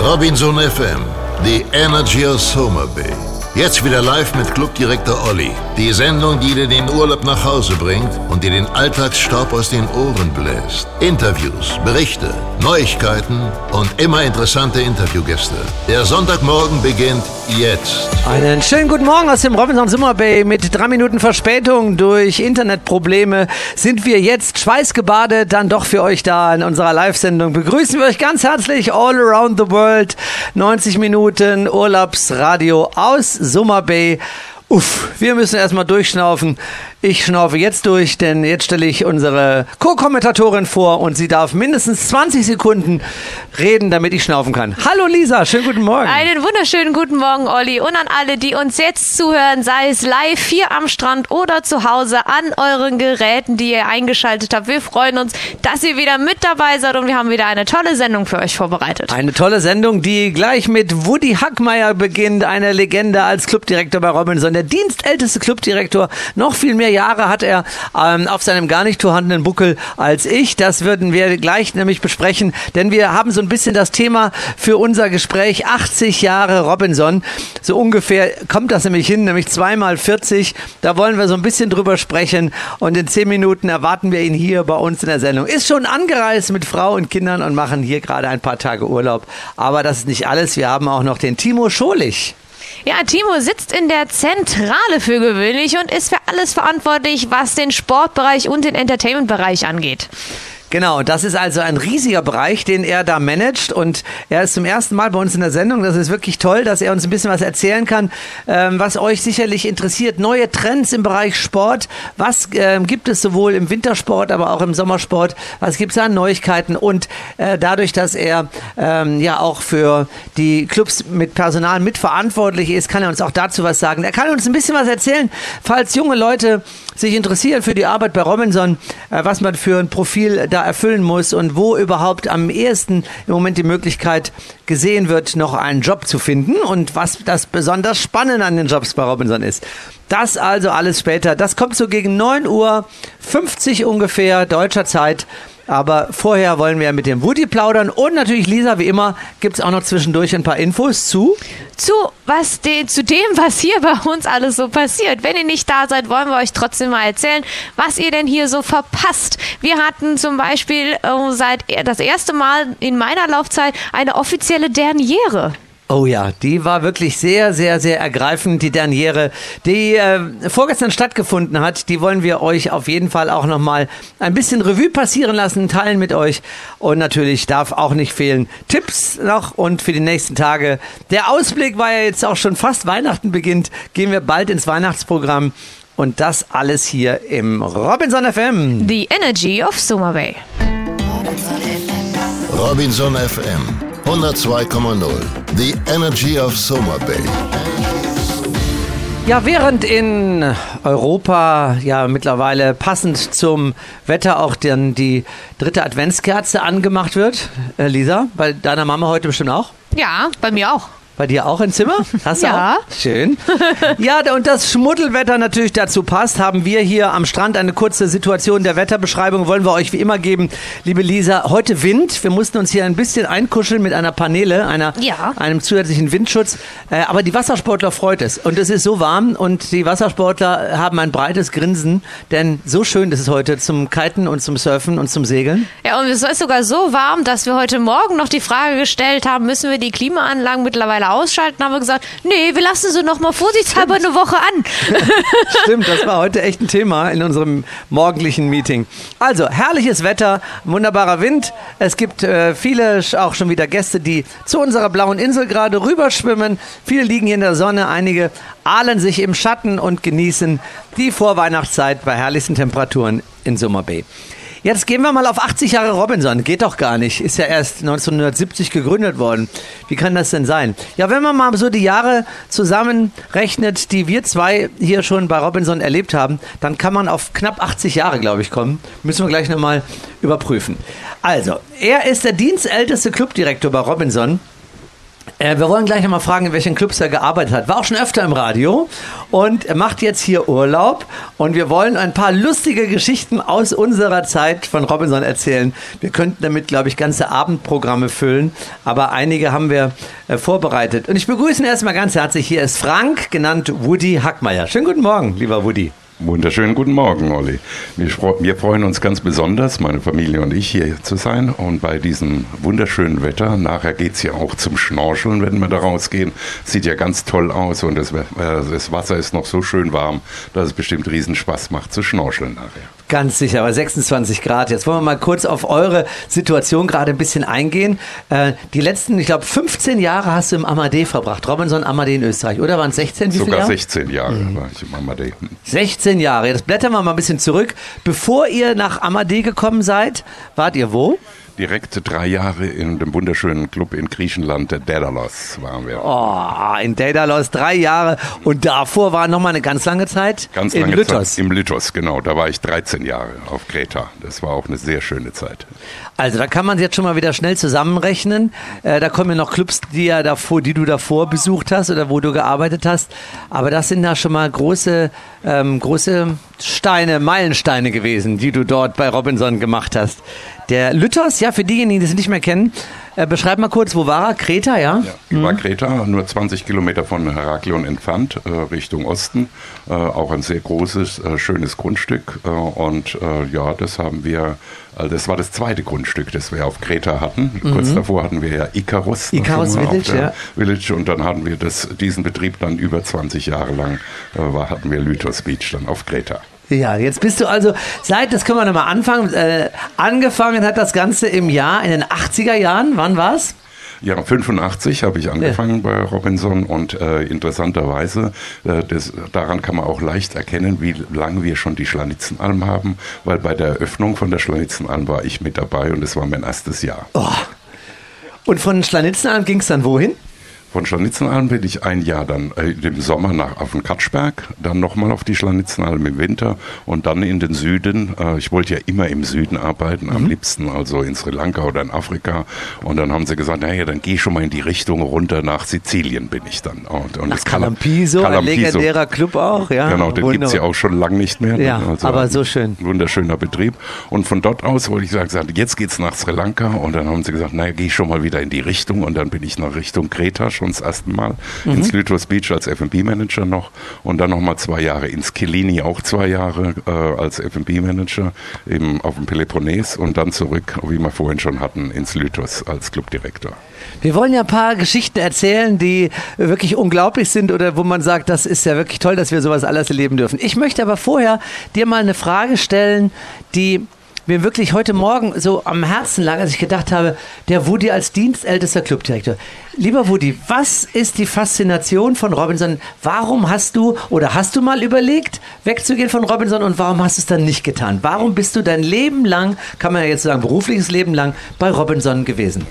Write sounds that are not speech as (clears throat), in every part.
Robinson FM, the energy of Summer Bay. Jetzt wieder live mit Clubdirektor Olli. Die Sendung, die dir den Urlaub nach Hause bringt und dir den Alltagsstaub aus den Ohren bläst. Interviews, Berichte, Neuigkeiten und immer interessante Interviewgäste. Der Sonntagmorgen beginnt jetzt. Einen schönen guten Morgen aus dem Robinson Summer Bay. Mit drei Minuten Verspätung durch Internetprobleme sind wir jetzt schweißgebadet dann doch für euch da in unserer Live-Sendung. Begrüßen wir euch ganz herzlich all around the world. 90 Minuten Urlaubsradio aus Summer Bay. Uff, wir müssen erstmal durchschnaufen. Ich schnaufe jetzt durch, denn jetzt stelle ich unsere Co-Kommentatorin vor und sie darf mindestens 20 Sekunden reden, damit ich schnaufen kann. Hallo Lisa, schönen guten Morgen. Einen wunderschönen guten Morgen, Olli. Und an alle, die uns jetzt zuhören, sei es live hier am Strand oder zu Hause an euren Geräten, die ihr eingeschaltet habt. Wir freuen uns, dass ihr wieder mit dabei seid und wir haben wieder eine tolle Sendung für euch vorbereitet. Eine tolle Sendung, die gleich mit Woody Hackmeier beginnt, eine Legende als Clubdirektor bei Robinson, der dienstälteste Clubdirektor, noch viel mehr Jahre hat er ähm, auf seinem gar nicht vorhandenen Buckel als ich. Das würden wir gleich nämlich besprechen, denn wir haben so ein bisschen das Thema für unser Gespräch 80 Jahre Robinson. So ungefähr kommt das nämlich hin, nämlich zweimal 40. Da wollen wir so ein bisschen drüber sprechen und in zehn Minuten erwarten wir ihn hier bei uns in der Sendung. Ist schon angereist mit Frau und Kindern und machen hier gerade ein paar Tage Urlaub. Aber das ist nicht alles. Wir haben auch noch den Timo Scholich. Ja, Timo sitzt in der Zentrale für gewöhnlich und ist für alles verantwortlich, was den Sportbereich und den Entertainmentbereich angeht. Genau, das ist also ein riesiger Bereich, den er da managt und er ist zum ersten Mal bei uns in der Sendung. Das ist wirklich toll, dass er uns ein bisschen was erzählen kann, ähm, was euch sicherlich interessiert. Neue Trends im Bereich Sport. Was ähm, gibt es sowohl im Wintersport, aber auch im Sommersport? Was gibt es an Neuigkeiten? Und äh, dadurch, dass er ähm, ja auch für die Clubs mit Personal mitverantwortlich ist, kann er uns auch dazu was sagen. Er kann uns ein bisschen was erzählen, falls junge Leute sich interessieren für die Arbeit bei Robinson, äh, was man für ein Profil da erfüllen muss und wo überhaupt am ehesten im Moment die Möglichkeit gesehen wird, noch einen Job zu finden und was das besonders Spannende an den Jobs bei Robinson ist. Das also alles später. Das kommt so gegen 9 Uhr 50 ungefähr deutscher Zeit. Aber vorher wollen wir mit dem Woody plaudern und natürlich, Lisa, wie immer, gibt es auch noch zwischendurch ein paar Infos zu. Zu, was de, zu dem, was hier bei uns alles so passiert. Wenn ihr nicht da seid, wollen wir euch trotzdem mal erzählen, was ihr denn hier so verpasst. Wir hatten zum Beispiel äh, seit das erste Mal in meiner Laufzeit eine offizielle Derniere. Oh ja, die war wirklich sehr, sehr, sehr ergreifend, die Derniere, die äh, vorgestern stattgefunden hat. Die wollen wir euch auf jeden Fall auch nochmal ein bisschen Revue passieren lassen, teilen mit euch. Und natürlich darf auch nicht fehlen Tipps noch und für die nächsten Tage. Der Ausblick war ja jetzt auch schon fast Weihnachten beginnt. Gehen wir bald ins Weihnachtsprogramm. Und das alles hier im Robinson FM. The Energy of Summer Bay. Robinson FM 102,0. The Energy of Summer Bay. Ja, während in Europa ja mittlerweile passend zum Wetter auch dann die dritte Adventskerze angemacht wird, äh, Lisa, bei deiner Mama heute bestimmt auch? Ja, bei mir auch. Bei dir auch im Zimmer? Hast du Ja. auch? Schön. (laughs) Ja, und das Schmuddelwetter natürlich dazu passt, haben wir hier am Strand eine kurze Situation der Wetterbeschreibung, wollen wir euch wie immer geben. Liebe Lisa, heute Wind. Wir mussten uns hier ein bisschen einkuscheln mit einer Paneele, einer, Ja. einem zusätzlichen Windschutz. Äh, aber die Wassersportler freut es. Und es ist so warm und die Wassersportler haben ein breites Grinsen, denn so schön ist es heute zum Kiten und zum Surfen und zum Segeln. Ja, und es ist sogar so warm, dass wir heute Morgen noch die Frage gestellt haben, müssen wir die Klimaanlagen mittlerweile ausschalten? Haben wir gesagt, nee, wir lassen sie noch mal vorsichtshalber eine Woche an. (laughs) Stimmt, das war heute echt ein Thema in unserem morgendlichen Meeting. Also, herrliches Wetter, wunderbarer Wind. Es gibt äh, viele auch schon wieder Gäste, die zu unserer blauen Insel gerade rüberschwimmen. Viele liegen hier in der Sonne, einige ahlen sich im Schatten und genießen die Vorweihnachtszeit bei herrlichsten Temperaturen in Summer Bay. Jetzt gehen wir mal auf 80 Jahre Robinson. Geht doch gar nicht. Ist ja erst 1970 gegründet worden. Wie kann das denn sein? Ja, wenn man mal so die Jahre zusammenrechnet, die wir zwei hier schon bei Robinson erlebt haben, dann kann man auf knapp 80 Jahre, glaube ich, kommen. Müssen wir gleich nochmal überprüfen. Also, er ist der dienstälteste Clubdirektor bei Robinson. Äh, wir wollen gleich nochmal fragen, in welchen Clubs er gearbeitet hat. War auch schon öfter im Radio und er macht jetzt hier Urlaub. Und wir wollen ein paar lustige Geschichten aus unserer Zeit von Robinson erzählen. Wir könnten damit, glaube ich, ganze Abendprogramme füllen. Aber einige haben wir äh, vorbereitet. Und ich begrüße ihn erstmal ganz herzlich. Hier ist Frank, genannt Woody Hackmeier. Schönen guten Morgen, lieber Woody. Wunderschönen guten Morgen, Olli. Wir, freuen uns ganz besonders, meine Familie und ich, hier zu sein. Und bei diesem wunderschönen Wetter, nachher geht es ja auch zum Schnorcheln, wenn wir da rausgehen. Sieht ja ganz toll aus und das, äh, das Wasser ist noch so schön warm, dass es bestimmt riesen Spaß macht zu schnorcheln nachher. Ganz sicher, aber 26 Grad. Jetzt wollen wir mal kurz auf eure Situation gerade ein bisschen eingehen. Äh, die letzten, ich glaube, 15 Jahre hast du im Amadee verbracht. Robinson Amadee in Österreich, oder waren es 16? Wie Sogar Jahre? 16 Jahre mhm. war ich im Amadee. 16 Jahre. Jetzt blättern wir mal ein bisschen zurück. Bevor ihr nach Amadee gekommen seid, wart ihr wo? Direkt drei Jahre in dem wunderschönen Club in Griechenland, der Daedalus, waren wir. Oh, in Daedalus drei Jahre und davor war noch mal eine ganz lange Zeit ganz in lange Lythos. Zeit im Lythos, genau. Da war ich 13 Jahre auf Kreta. Das war auch eine sehr schöne Zeit. Also da kann man jetzt schon mal wieder schnell zusammenrechnen. Äh, da kommen ja noch Clubs, die, ja davor, die du davor besucht hast oder wo du gearbeitet hast. Aber das sind da schon mal große, ähm, große Steine, Meilensteine gewesen, die du dort bei Robinson gemacht hast. Der Lütters, ja, für diejenigen, die es nicht mehr kennen, äh, beschreib mal kurz, wo war er? Kreta, ja? Ja, mhm. war Kreta, nur 20 Kilometer von Heraklion entfernt, äh, Richtung Osten. Äh, auch ein sehr großes, äh, schönes Grundstück. Äh, und äh, ja, das haben wir, das war das zweite Grundstück, das wir auf Kreta hatten. Mhm. Kurz davor hatten wir ja Icarus. Icarus Village, ja. Village. Und dann hatten wir das, diesen Betrieb dann über 20 Jahre lang, war, hatten wir Lythos Beach dann auf Kreta. Ja, jetzt bist du also seit, das können wir nochmal anfangen, äh, angefangen hat das Ganze im Jahr, in den 80er Jahren, wann war's? Ja, 85 habe ich angefangen ja. bei Robinson und äh, interessanterweise, äh, das, daran kann man auch leicht erkennen, wie lange wir schon die Schlanitzenalm haben, weil bei der Eröffnung von der Schlanitzenalm war ich mit dabei und es war mein erstes Jahr. Oh. Und von Schlanitzenalm ging es dann wohin? Von Scharnitzenalm bin ich ein Jahr dann äh, im Sommer nach auf den Katschberg, dann nochmal auf die Scharnitzenalm im Winter und dann in den Süden. Äh, ich wollte ja immer im Süden arbeiten, mhm. am liebsten also in Sri Lanka oder in Afrika. Und dann haben sie gesagt, naja, dann geh schon mal in die Richtung runter nach Sizilien bin ich dann. Und, und nach Calampiso, ein legendärer Club auch, ja. Genau, den gibt es ja auch schon lange nicht mehr. Ja, also aber so schön. Wunderschöner Betrieb. Und von dort aus wollte ich sagen, jetzt geht's nach Sri Lanka und dann haben sie gesagt, naja, geh schon mal wieder in die Richtung und dann bin ich nach Richtung Kreta schon das erste Mal, mhm. ins Lythos Beach als F&B-Manager noch und dann nochmal zwei Jahre ins Kilini, auch zwei Jahre äh, als F&B-Manager auf dem Peloponnes und dann zurück, wie wir vorhin schon hatten, ins Lythos als Clubdirektor. Wir wollen ja ein paar Geschichten erzählen, die wirklich unglaublich sind oder wo man sagt, das ist ja wirklich toll, dass wir sowas alles erleben dürfen. Ich möchte aber vorher dir mal eine Frage stellen, die mir wirklich heute Morgen so am Herzen lag, als ich gedacht habe, der Woody als dienstältester Clubdirektor. Lieber Woody, was ist die Faszination von Robinson? Warum hast du oder hast du mal überlegt, wegzugehen von Robinson und warum hast du es dann nicht getan? Warum bist du dein Leben lang, kann man ja jetzt sagen, berufliches Leben lang bei Robinson gewesen?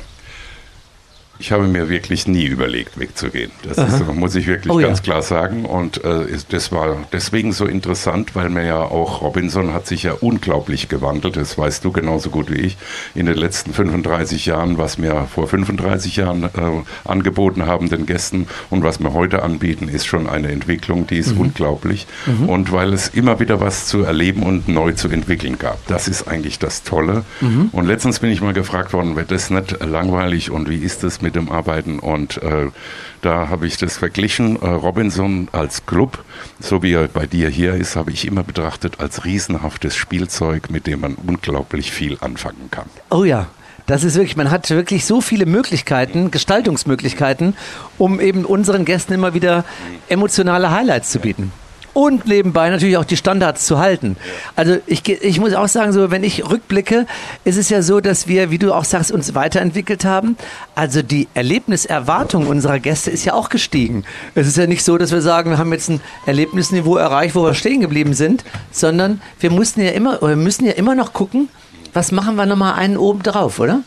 Ich habe mir wirklich nie überlegt, wegzugehen. Das ist, muss ich wirklich (laughs) oh, ganz ja. klar sagen. Und äh, das war deswegen so interessant, weil mir ja auch Robinson hat sich ja unglaublich gewandelt. Das weißt du genauso gut wie ich. In den letzten 35 Jahren, was wir vor 35 Jahren äh, angeboten haben den Gästen und was wir heute anbieten, ist schon eine Entwicklung, die ist mhm. unglaublich. Mhm. Und weil es immer wieder was zu erleben und neu zu entwickeln gab. Das ist eigentlich das Tolle. Mhm. Und letztens bin ich mal gefragt worden, wird das nicht langweilig und wie ist das mit mit dem Arbeiten und äh, da habe ich das verglichen. Äh, Robinson als Club, so wie er bei dir hier ist, habe ich immer betrachtet als riesenhaftes Spielzeug, mit dem man unglaublich viel anfangen kann. Oh ja, das ist wirklich, man hat wirklich so viele Möglichkeiten, Gestaltungsmöglichkeiten, um eben unseren Gästen immer wieder emotionale Highlights zu bieten und nebenbei natürlich auch die Standards zu halten. Also ich, ich muss auch sagen, so wenn ich rückblicke, ist es ja so, dass wir, wie du auch sagst, uns weiterentwickelt haben. Also die Erlebniserwartung unserer Gäste ist ja auch gestiegen. Es ist ja nicht so, dass wir sagen, wir haben jetzt ein Erlebnisniveau erreicht, wo wir stehen geblieben sind, sondern wir mussten ja immer, oder müssen ja immer noch gucken, was machen wir nochmal einen oben drauf, oder?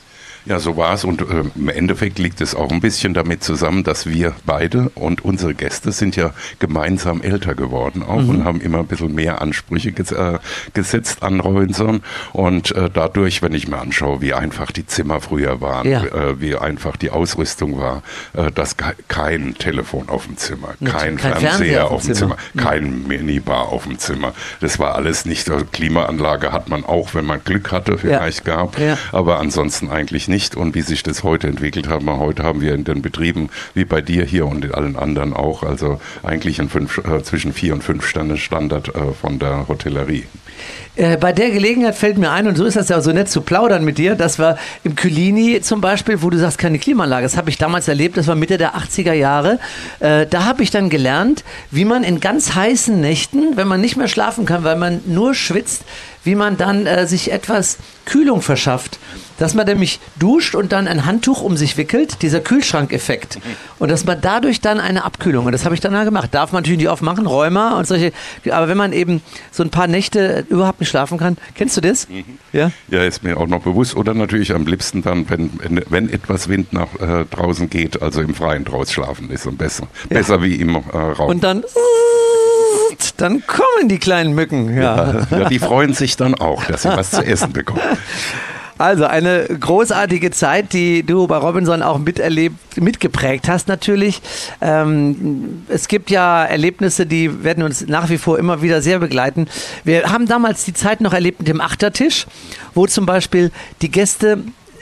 Ja, so war es und äh, im Endeffekt liegt es auch ein bisschen damit zusammen, dass wir beide und unsere Gäste sind ja gemeinsam älter geworden auch mhm. und haben immer ein bisschen mehr Ansprüche ges äh, gesetzt an Robinson und äh, dadurch, wenn ich mir anschaue, wie einfach die Zimmer früher waren, ja. Äh, wie einfach die Ausrüstung war, äh, dass kein Telefon auf dem Zimmer, kein, kein Fernseher, Fernseher, auf dem Zimmer, Zimmer kein Minibar auf dem Zimmer. Das war alles nicht, also Klimaanlage hat man auch, wenn man Glück hatte, vielleicht ja. gab, ja. aber ansonsten eigentlich nicht und wie sich das heute entwickelt hat. Heute haben wir in den Betrieben, wie bei dir hier und in allen anderen auch, also eigentlich ein fünf, äh, zwischen vier und fünf Sterne Standard äh, von der Hotellerie. Äh, bei der Gelegenheit fällt mir ein, und so ist das ja so nett zu plaudern mit dir, dass wir im Kylini zum Beispiel, wo du sagst, keine Klimaanlage, das habe ich damals erlebt, das war Mitte der 80er Jahre, äh, da habe ich dann gelernt, wie man in ganz heißen Nächten, wenn man nicht mehr schlafen kann, weil man nur schwitzt, wie man dann äh, sich etwas Kühlung verschafft dass man nämlich duscht und dann ein Handtuch um sich wickelt, dieser Kühlschrankeffekt. Und dass man dadurch dann eine Abkühlung, und das habe ich dann gemacht. Darf man natürlich nicht oft machen, Rheuma und solche, aber wenn man eben so ein paar Nächte überhaupt nicht schlafen kann, kennst du das? Mhm. Ja? Ja, ist mir auch noch bewusst. Oder natürlich am liebsten dann, wenn, wenn etwas Wind nach äh, draußen geht, also im Freien draus schlafen ist und besser. Ja. Besser wie im äh, Raum. Und dann (laughs) dann kommen die kleinen Mücken. Ja. ja. Ja, die freuen sich dann auch, dass sie was zu essen bekommen. (laughs) Also eine großartige Zeit, die du bei Robinson auch miterlebt, mitgeprägt hast natürlich. Ähm, es gibt ja Erlebnisse, die werden uns nach wie vor immer wieder sehr begleiten. Wir haben damals die Zeit noch erlebt mit dem Achtertisch, wo zum Beispiel die Gäste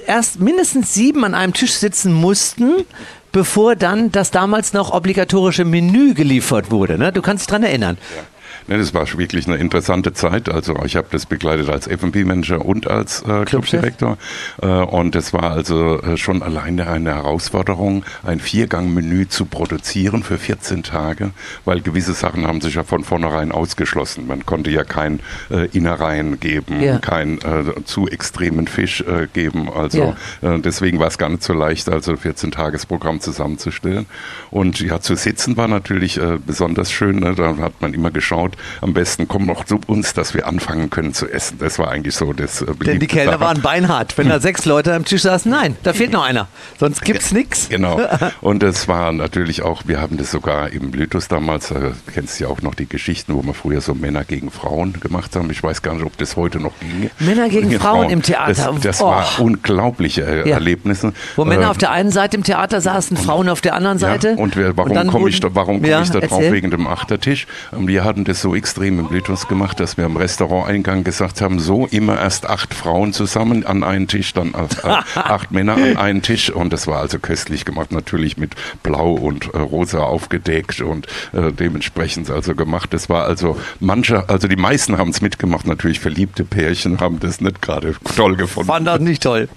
erst mindestens sieben an einem Tisch sitzen mussten, bevor dann das damals noch obligatorische Menü geliefert wurde. Ne? Du kannst dich dran erinnern. Ja. Ne, das war wirklich eine interessante Zeit. Also ich habe das begleitet als F&B-Manager und als äh, Clubdirektor. Äh, und es war also äh, schon alleine eine Herausforderung, ein Viergang-Menü zu produzieren für 14 Tage, weil gewisse Sachen haben sich ja von vornherein ausgeschlossen. Man konnte ja kein äh, Innereien geben, ja. keinen äh, zu extremen Fisch äh, geben. Also ja. äh, deswegen war es gar nicht so leicht, also ein 14-Tages-Programm zusammenzustellen. Und ja, zu sitzen war natürlich besonders schön. Ne? Da hat man immer geschaut, am besten komm noch zu uns, dass wir anfangen können zu essen. Das war eigentlich so das äh, Denn die Kellner Sache. waren beinhart. Wenn da sechs Leute am Tisch saßen, nein, da fehlt noch einer. Sonst gibt's nichts. Genau. (laughs) Und es war natürlich auch, wir haben das sogar im Blytus damals, äh, kennst du ja auch noch die Geschichten, wo wir früher so Männer gegen Frauen gemacht haben. Ich weiß gar nicht, ob das heute noch ging. Männer gegen, gegen Frauen, Frauen, im Theater. Das, das oh. war unglaubliche äh, ja. Erlebnisse. Wo Männer äh, auf der einen Seite im Theater saßen, Frauen auf der anderen Seite. Ja, und wir, warum komme ich, da, warum komm ich da drauf? Wegen dem Achtertisch. Wir hatten das so extrem im Mythos gemacht, dass wir am Restauranteingang gesagt haben, so immer erst acht Frauen zusammen an einen Tisch, dann äh, acht Männer an einen Tisch und das war also köstlich gemacht, natürlich mit Blau und äh, Rosa aufgedeckt und äh, dementsprechend also gemacht. Das war also manche, also die meisten haben es mitgemacht, natürlich verliebte Pärchen haben das nicht gerade toll gefunden. Fand das nicht toll.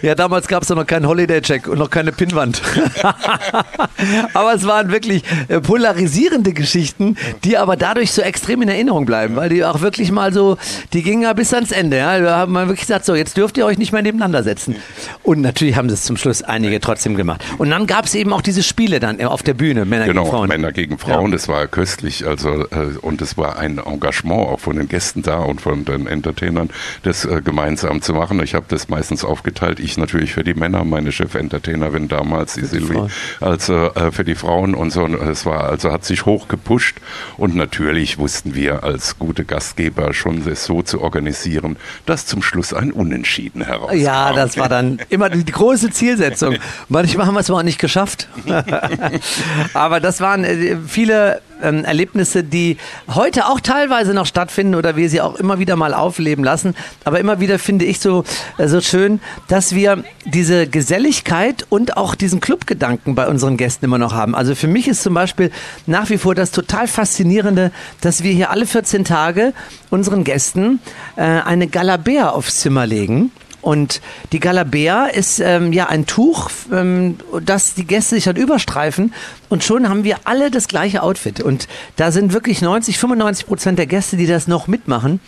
Ja, damals gab es noch keinen Holiday-Check und noch keine Pinnwand. (laughs) aber es waren wirklich äh, polarisierende Geschichten, die aber dadurch so extrem in Erinnerung bleiben, weil die auch wirklich mal so, die gingen ja bis ans Ende. Ja. Da haben wir wirklich gesagt, so, jetzt dürft ihr euch nicht mehr nebeneinander setzen. Und natürlich haben es zum Schluss einige trotzdem gemacht. Und dann gab es eben auch diese Spiele dann auf der Bühne, Männer genau, gegen Frauen. Männer gegen Frauen, ja. das war köstlich. Also, äh, und es war ein Engagement auch von den Gästen da und von den Entertainern, das äh, gemeinsam zu machen. Ich habe das meistens aufgeteilt. Ich natürlich für die Männer, meine Chef-Entertainerin damals, die Silvi, also äh, für die Frauen und so. Es war, also hat sich hoch gepusht und natürlich wussten wir als gute Gastgeber schon es so zu organisieren, dass zum Schluss ein Unentschieden herauskam. Ja, das war dann immer die große Zielsetzung. (laughs) Manchmal haben wir es auch nicht geschafft. (laughs) aber das waren äh, viele ähm, Erlebnisse, die heute auch teilweise noch stattfinden oder wir sie auch immer wieder mal aufleben lassen. Aber immer wieder finde ich so, äh, so schön, dass wir diese Geselligkeit und auch diesen Clubgedanken bei unseren Gästen immer noch haben. Also für mich ist zum Beispiel nach wie vor das total faszinierende, dass wir hier alle 14 Tage unseren Gästen äh, eine Galabea aufs Zimmer legen. Und die Galabea ist ähm, ja ein Tuch, ähm, das die Gäste sich dann überstreifen und schon haben wir alle das gleiche Outfit. Und da sind wirklich 90, 95 Prozent der Gäste, die das noch mitmachen.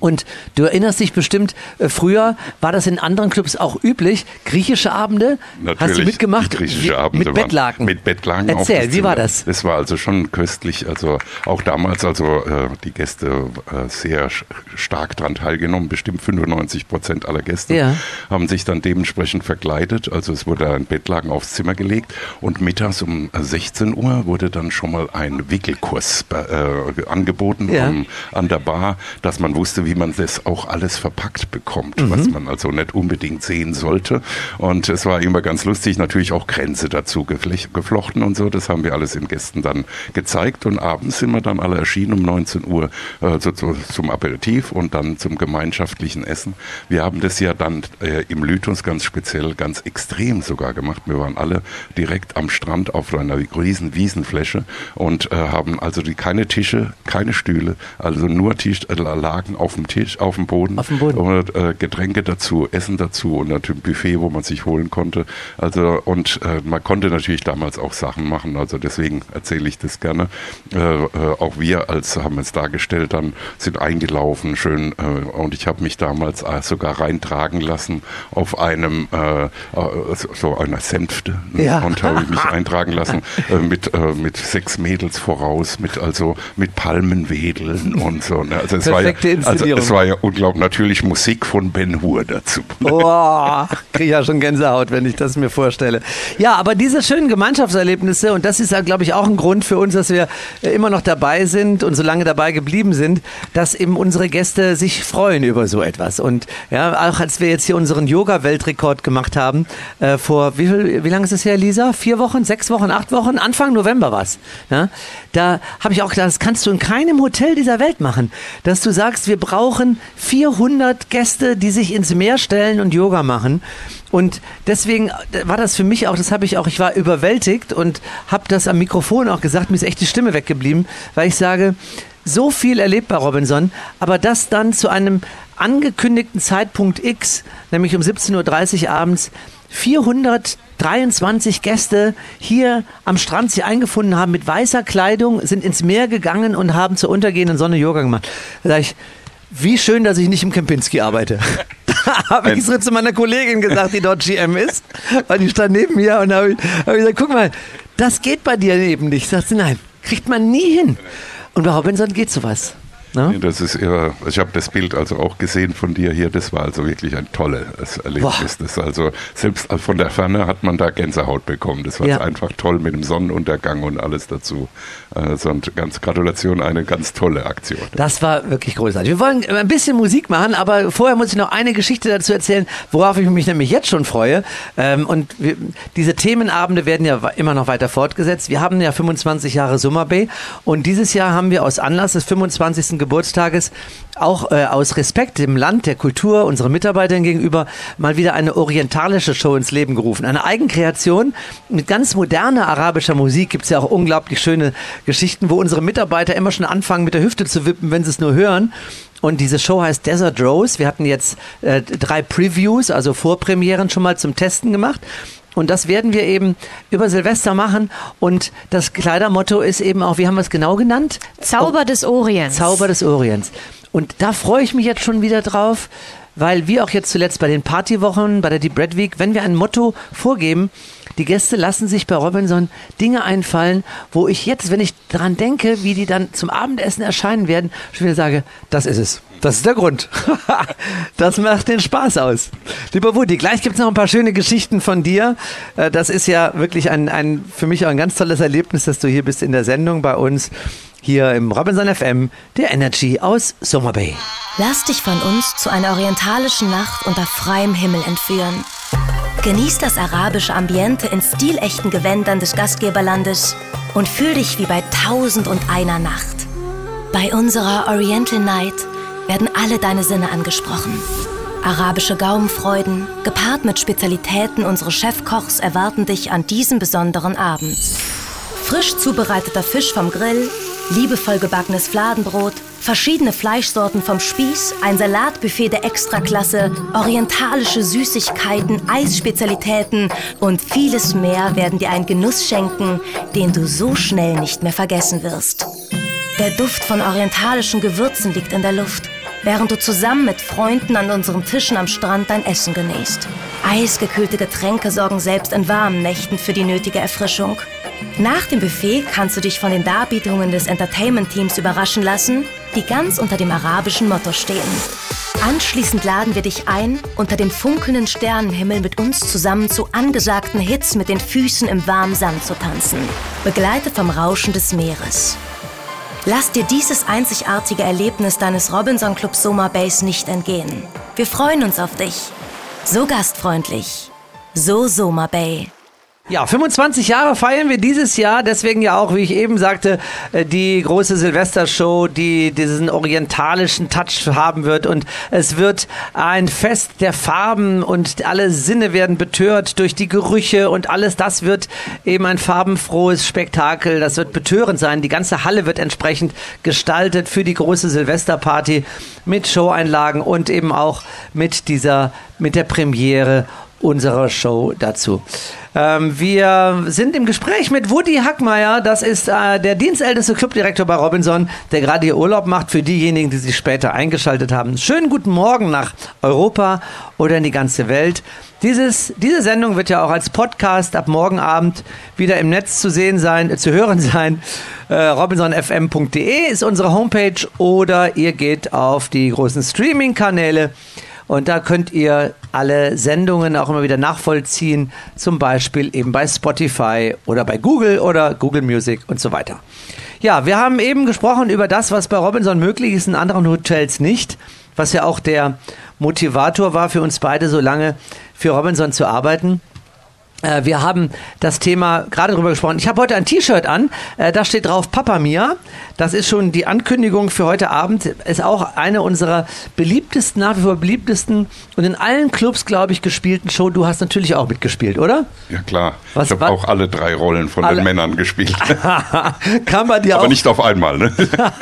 Und du erinnerst dich bestimmt, äh, früher war das in anderen Clubs auch üblich, griechische Abende. Natürlich, hast du mitgemacht? griechische Abende mit Bettlaken. Mit Bettlaken. Erzähl, wie war das? Das war also schon köstlich. Also auch damals, also äh, die Gäste äh, sehr stark daran teilgenommen. Bestimmt 95 Prozent aller Gäste ja. haben sich dann dementsprechend verkleidet. Also es wurde ein Bettlaken aufs Zimmer gelegt und mittags um 16 Uhr wurde dann schon mal ein Wickelkurs äh, angeboten ja. um, an der Bar, dass man wusste, wie man das auch alles verpackt bekommt, mhm. was man also nicht unbedingt sehen sollte. Und es war immer ganz lustig, natürlich auch Grenze dazu geflochten und so. Das haben wir alles den Gästen dann gezeigt. Und abends sind wir dann alle erschienen um 19 Uhr äh, so, so, zum Aperitif und dann zum gemeinschaftlichen Essen. Wir haben das ja dann äh, im Lythus ganz speziell, ganz extrem sogar gemacht. Wir waren alle direkt am Strand auf einer riesen Wiesenfläche und äh, haben also die, keine Tische, keine Stühle, also nur Tisch, äh, lagen auf dem Tisch, auf dem Boden, auf dem Boden. und äh, Getränke dazu, Essen dazu und natürlich ein Buffet, wo man sich holen konnte. Also und äh, man konnte natürlich damals auch Sachen machen. Also deswegen erzähle ich das gerne. Äh, äh, auch wir als haben es dargestellt, dann sind eingelaufen, schön äh, und ich habe mich damals äh, sogar reintragen lassen auf einem so einer Sänfte ja. und habe mich (laughs) eintragen lassen mit mit sechs Mädels voraus, mit also mit Palmenwedeln und so. Ne? Also es war ja, also es war ja unglaublich natürlich Musik von Ben Hur dazu. Boah, kriege ja schon Gänsehaut, wenn ich das mir vorstelle. Ja, aber diese schönen Gemeinschaftserlebnisse und das ist ja, glaube ich, auch ein Grund für uns, dass wir immer noch dabei sind und so lange dabei geblieben sind, dass eben unsere Gäste sich freuen über so etwas. Und ja, auch als wir jetzt hier unseren Yoga-Weltrekord gemacht haben, äh, vor wie viel, wie lange ist es her, Lisa? Vier Wochen, sechs Wochen, acht Wochen? Anfang November war es. Ja? Da habe ich auch gedacht, das kannst du in keinem Hotel dieser Welt machen, dass du sagst, wir brauchen 400 Gäste, die sich ins Meer stellen und Yoga machen. Und deswegen war das für mich auch, das habe ich auch, ich war überwältigt und habe das am Mikrofon auch gesagt, mir ist echt die Stimme weggeblieben, weil ich sage, so viel erlebt bei Robinson, aber das dann zu einem angekündigten Zeitpunkt X, nämlich um 17.30 Uhr abends, 423 Gäste hier am Strand sich eingefunden haben mit weißer Kleidung, sind ins Meer gegangen und haben zur untergehenden Sonne Yoga gemacht. Da ich, wie schön, dass ich nicht im Kempinski arbeite. (laughs) (laughs) Da habe ich so zu meiner Kollegin gesagt, die dort GM ist, weil die stand neben mir und habe ich, hab ich gesagt, guck mal, das geht bei dir eben nicht. Sagt sie, nein, kriegt man nie hin. Und bei Robinson geht sowas. Ne? Das ist eher, ich habe das Bild also auch gesehen von dir hier, das war also wirklich ein tolles Erlebnis. Das also, selbst von der Ferne hat man da Gänsehaut bekommen. Das war ja. einfach toll mit dem Sonnenuntergang und alles dazu. Also und ganz Gratulation, eine ganz tolle Aktion. Das war wirklich großartig. Wir wollen ein bisschen Musik machen, aber vorher muss ich noch eine Geschichte dazu erzählen, worauf ich mich nämlich jetzt schon freue. Ähm, und diese Themenabende werden ja immer noch weiter fortgesetzt. Wir haben ja 25 Jahre Summer Bay und dieses Jahr haben wir aus Anlass des 25. Geburtstages auch äh, aus Respekt dem Land, der Kultur, unseren Mitarbeitern gegenüber mal wieder eine orientalische Show ins Leben gerufen. Eine Eigenkreation mit ganz moderner arabischer Musik. Gibt es ja auch unglaublich schöne Geschichten, wo unsere Mitarbeiter immer schon anfangen mit der Hüfte zu wippen, wenn sie es nur hören. Und diese Show heißt Desert Rose. Wir hatten jetzt äh, drei Previews, also Vorpremieren schon mal zum Testen gemacht. Und das werden wir eben über Silvester machen. Und das Kleidermotto ist eben auch, wie haben wir es genau genannt? Zauber des Orients. Zauber des Orients. Und da freue ich mich jetzt schon wieder drauf, weil wir auch jetzt zuletzt bei den Partywochen, bei der Deep Red Week, wenn wir ein Motto vorgeben, die Gäste lassen sich bei Robinson Dinge einfallen, wo ich jetzt, wenn ich daran denke, wie die dann zum Abendessen erscheinen werden, schon wieder sage, das ist es. Das ist der Grund. (laughs) das macht den Spaß aus. Lieber Woody, gleich gibt es noch ein paar schöne Geschichten von dir. Äh, das ist ja wirklich ein, ein, für mich auch ein ganz tolles Erlebnis, dass du hier bist in der Sendung bei uns. Hier im Robinson FM, der Energy aus Summer Bay. Lass dich von uns zu einer orientalischen Nacht unter freiem Himmel entführen. Genieß das arabische Ambiente in stilechten Gewändern des Gastgeberlandes und fühl dich wie bei Tausend und einer Nacht. Bei unserer Oriental Night werden alle deine Sinne angesprochen. Arabische Gaumenfreuden, gepaart mit Spezialitäten unseres Chefkochs, erwarten dich an diesem besonderen Abend. Frisch zubereiteter Fisch vom Grill, liebevoll gebackenes Fladenbrot, verschiedene Fleischsorten vom Spieß, ein Salatbuffet der Extraklasse, orientalische Süßigkeiten, Eisspezialitäten und vieles mehr werden dir einen Genuss schenken, den du so schnell nicht mehr vergessen wirst. Der Duft von orientalischen Gewürzen liegt in der Luft. während du zusammen mit Freunden an unseren Tischen am Strand dein Essen genießt. Eisgekühlte Getränke sorgen selbst in warmen Nächten für die nötige Erfrischung. Nach dem Buffet kannst du dich von den Darbietungen des Entertainment-Teams überraschen lassen, die ganz unter dem arabischen Motto stehen. Anschließend laden wir dich ein, unter dem funkelnden Sternenhimmel mit uns zusammen zu angesagten Hits mit den Füßen im warmen Sand zu tanzen, begleitet vom Rauschen des Meeres. Lass dir dieses einzigartige Erlebnis deines Robinson Club Soma Base nicht entgehen. Wir freuen uns auf dich. So gastfreundlich. So Soma Bay. Ja, 25 Jahre feiern wir dieses Jahr, deswegen ja auch, wie ich eben sagte, äh, die große Silvestershow, die diesen orientalischen Touch haben wird. Und es wird ein Fest der Farben und alle Sinne werden betört durch die Gerüche und alles das wird eben ein farbenfrohes Spektakel, das wird betörend sein. Die ganze Halle wird entsprechend gestaltet für die große Silvesterparty mit Showeinlagen und eben auch mit dieser, mit der Premiere unserer Show dazu. Ähm, wir sind im Gespräch mit Woody Hackmeier. Das ist äh, der dienstälteste Clubdirektor bei Robinson, der gerade hier Urlaub macht für diejenigen, die sich später eingeschaltet haben. Schönen guten Morgen nach Europa oder in die ganze Welt. Dieses, diese Sendung wird ja auch als Podcast ab morgen Abend wieder im Netz zu sehen sein, äh, zu hören sein. Äh, robinsonfm.de ist unsere Homepage oder ihr geht auf die großen Streaming-Kanäle und da könnt ihr alle Sendungen auch immer wieder nachvollziehen, zum Beispiel eben bei Spotify oder bei Google oder Google Music und so weiter. Ja, wir haben eben gesprochen über das, was bei Robinson möglich ist, in anderen Hotels nicht, was ja auch der Motivator war für uns beide, so lange für Robinson zu arbeiten. Äh, wir haben das Thema gerade darüber gesprochen. Ich habe heute ein T-Shirt an, äh, da steht drauf Papa Mia. Das ist schon die Ankündigung für heute Abend. Ist auch eine unserer beliebtesten, nach wie vor beliebtesten und in allen Clubs, glaube ich, gespielten Show. Du hast natürlich auch mitgespielt, oder? Ja, klar. Was, ich habe auch alle drei Rollen von alle? den Männern gespielt. (laughs) kam bei dir Aber auch? nicht auf einmal, ne?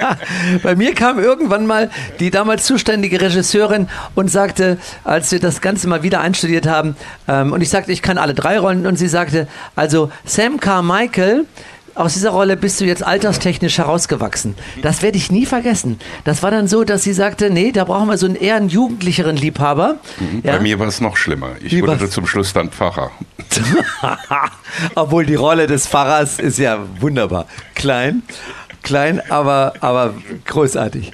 (laughs) bei mir kam irgendwann mal die damals zuständige Regisseurin und sagte, als wir das Ganze mal wieder einstudiert haben, ähm, und ich sagte, ich kann alle drei Rollen und, und sie sagte, also Sam Carmichael, aus dieser Rolle bist du jetzt alterstechnisch herausgewachsen. Das werde ich nie vergessen. Das war dann so, dass sie sagte, nee, da brauchen wir so einen eher einen jugendlicheren Liebhaber. Mhm, ja? Bei mir war es noch schlimmer. Ich Wie wurde zum Schluss dann Pfarrer. (laughs) Obwohl die Rolle des Pfarrers ist ja wunderbar. Klein, klein, aber, aber großartig.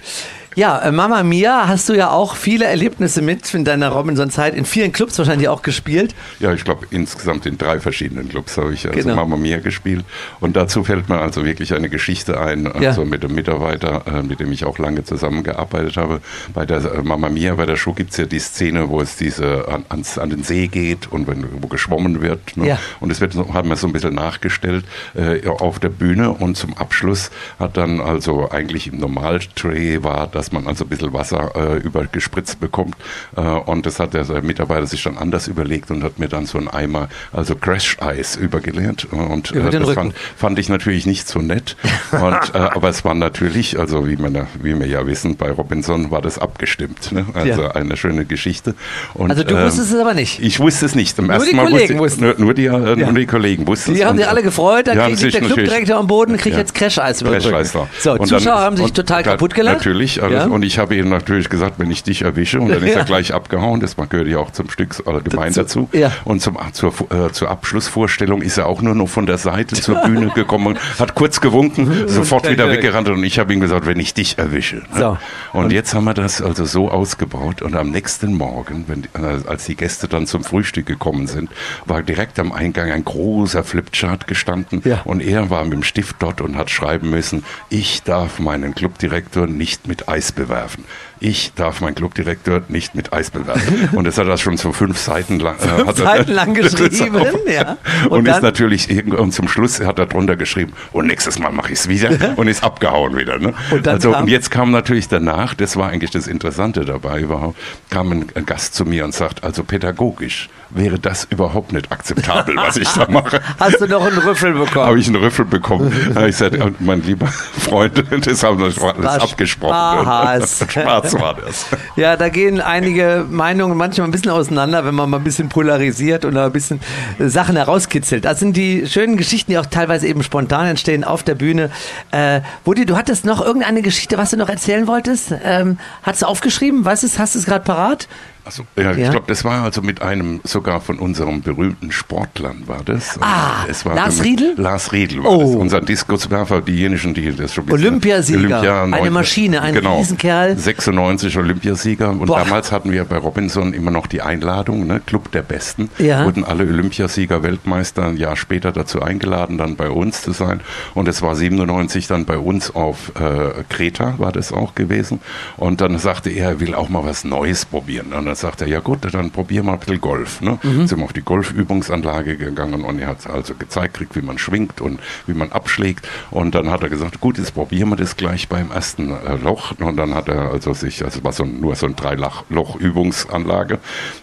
Ja, äh, Mama Mia hast du ja auch viele Erlebnisse mit in deiner Robinson-Zeit, in vielen Clubs wahrscheinlich auch gespielt. Ja, ich glaube insgesamt in drei verschiedenen Clubs habe ich also genau. Mama Mia gespielt. Und dazu fällt mir also wirklich eine Geschichte ein, also ja. mit dem Mitarbeiter, äh, mit dem ich auch lange zusammengearbeitet habe. Bei der äh, Mama Mia, bei der Show gibt es ja die Szene, wo es diese an, ans, an den See geht und wenn, wo geschwommen wird. Ne? Ja. Und es wird, haben wir so ein bisschen nachgestellt äh, auf der Bühne und zum Abschluss hat dann also eigentlich im Normaltray war das dass man also ein bisschen Wasser äh, übergespritzt bekommt. Äh, und das hat der Mitarbeiter sich dann anders überlegt und hat mir dann so einen Eimer, also Crash-Eis übergelehrt. Und äh, das fand, fand, ich natürlich nicht so nett. und, äh, (laughs) aber es war natürlich, also wie, man, wie wir ja wissen, bei Robinson war das abgestimmt. Ne? Also ja. eine schöne Geschichte. Und, also du ähm, wusstest es aber nicht? Ich wusste es nicht. Im nur ersten die Mal Kollegen wusste, nur, nur, die, äh, ja. nur die Kollegen wussten es. Die haben sich alle gefreut, dann kriegt der Clubdirektor am Boden, kriegt ja. jetzt Crash-Eis Crash-Eis So, und Zuschauer dann, haben sich total kaputt gelacht. Natürlich, also ja? Und ich habe ihm natürlich gesagt, wenn ich dich erwische, und dann ist er gleich abgehauen, das gehört ja auch zum Stück allgemein dazu. Ja. Und zum, zur, äh, zur Abschlussvorstellung ist er auch nur noch von der Seite zur Bühne (laughs) gekommen, hat kurz gewunken, sofort wieder weggerannt und ich habe ihm gesagt, wenn ich dich erwische. Ne? So. Und, und, jetzt haben wir das also so ausgebaut und am nächsten Morgen, wenn, äh, als die Gäste dann zum Frühstück gekommen sind, war direkt am Eingang ein großer Flipchart gestanden ja. und er war mit dem Stift dort und hat schreiben müssen, ich darf meinen Clubdirektor nicht mit Eis bewerfen ich darf meinen Clubdirektor nicht mit Eis bewerfen. (laughs) Und das hat er schon so fünf Seiten lang, äh, fünf Seiten (laughs) lang geschrieben. ja. Und, und ist natürlich, und zum Schluss hat er drunter geschrieben, und nächstes Mal mache ich es wieder und ist abgehauen wieder. Ne? Und, also, und jetzt kam natürlich danach, das war eigentlich das Interessante dabei überhaupt, kam ein, ein Gast zu mir und sagt, also pädagogisch wäre das überhaupt nicht akzeptabel, was ich da mache. (laughs) Hast du noch einen Rüffel bekommen? Habe ich einen Rüffel bekommen. ich gesagt, mein lieber Freund, das haben wir alles abgesprochen. Haas. Schwarz war das. (laughs) Ja, da gehen einige Meinungen manchmal ein bisschen auseinander, wenn man mal ein bisschen polarisiert und ein bisschen Sachen herauskitzelt. Das sind die schönen Geschichten, die auch teilweise eben spontan entstehen auf der Bühne. Äh, Woody, du hattest noch irgendeine Geschichte, was du noch erzählen wolltest? Ähm, hast du aufgeschrieben? Was ist, hast du es gerade parat? Also, ja, ja. ich glaube, das war also mit einem sogar von unserem berühmten Sportlern war das. Ah, es war Lars Riedel? Lars Riedel war oh. das. Unser Diskuswerfer, diejenigen, die das schon Olympiasieger, Olympia, eine Maschine, ein genau, Riesenkerl. 96 Olympiasieger. Und Boah. damals hatten wir bei Robinson immer noch die Einladung, ne, Club der Besten. Ja. Wurden alle Olympiasieger, Weltmeister ein Jahr später dazu eingeladen, dann bei uns zu sein. Und es war 97 dann bei uns auf äh, Kreta, war das auch gewesen. Und dann sagte er, er will auch mal was Neues probieren. Und dann sagte er, ja gut, dann probier mal ein bisschen Golf. Ne? Mhm. Sind wir auf die Golfübungsanlage gegangen und er hat also gezeigt kriegt, wie man schwingt und wie man abschlägt. Und dann hat er gesagt, gut, jetzt probieren wir das gleich beim ersten äh, Loch. Und dann hat er also sich, also war so ein, nur so ein Drei-Loch-Übungsanlage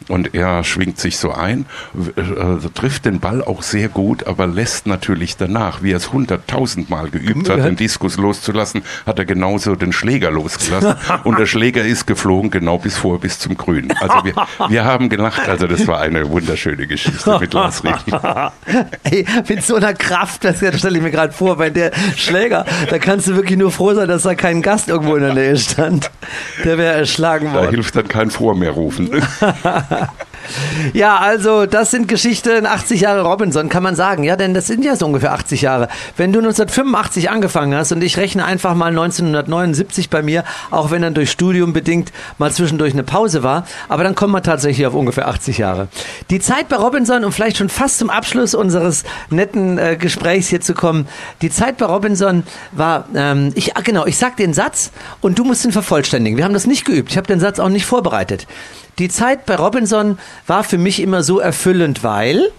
und er schwingt sich so ein, äh, trifft den Ball auch sehr gut, aber lässt natürlich danach, wie er es hunderttausendmal geübt hat, den Diskus loszulassen, hat er genauso den Schläger losgelassen (laughs) und der Schläger ist geflogen genau bis vor, bis zum Grün. Also wir, wir haben gelacht, also das war eine wunderschöne Geschichte mit Lars (laughs) Riedel. Ey, mit so einer Kraft, das stelle ich mir gerade vor, bei der Schläger, da kannst du wirklich nur froh sein, dass da kein Gast irgendwo in der Nähe stand. Der wäre erschlagen worden. Da hilft dann kein Vor mehr rufen. (laughs) Ja, also das sind Geschichten 80 Jahre Robinson, kann man sagen. Ja, denn das sind ja so ungefähr 80 Jahre. Wenn du 1985 angefangen hast und ich rechne einfach mal 1979 bei mir, auch wenn dann durch Studium bedingt mal zwischendurch eine Pause war, aber dann kommen wir tatsächlich auf ungefähr 80 Jahre. Die Zeit bei Robinson, um vielleicht schon fast zum Abschluss unseres netten äh, Gesprächs hier zu kommen, die Zeit bei Robinson war, ähm, ich, ah, genau, ich sag den Satz und du musst ihn vervollständigen. Wir haben das nicht geübt. Ich habe den Satz auch nicht vorbereitet. Die Zeit bei Robinson war für mich immer so erfüllend, weil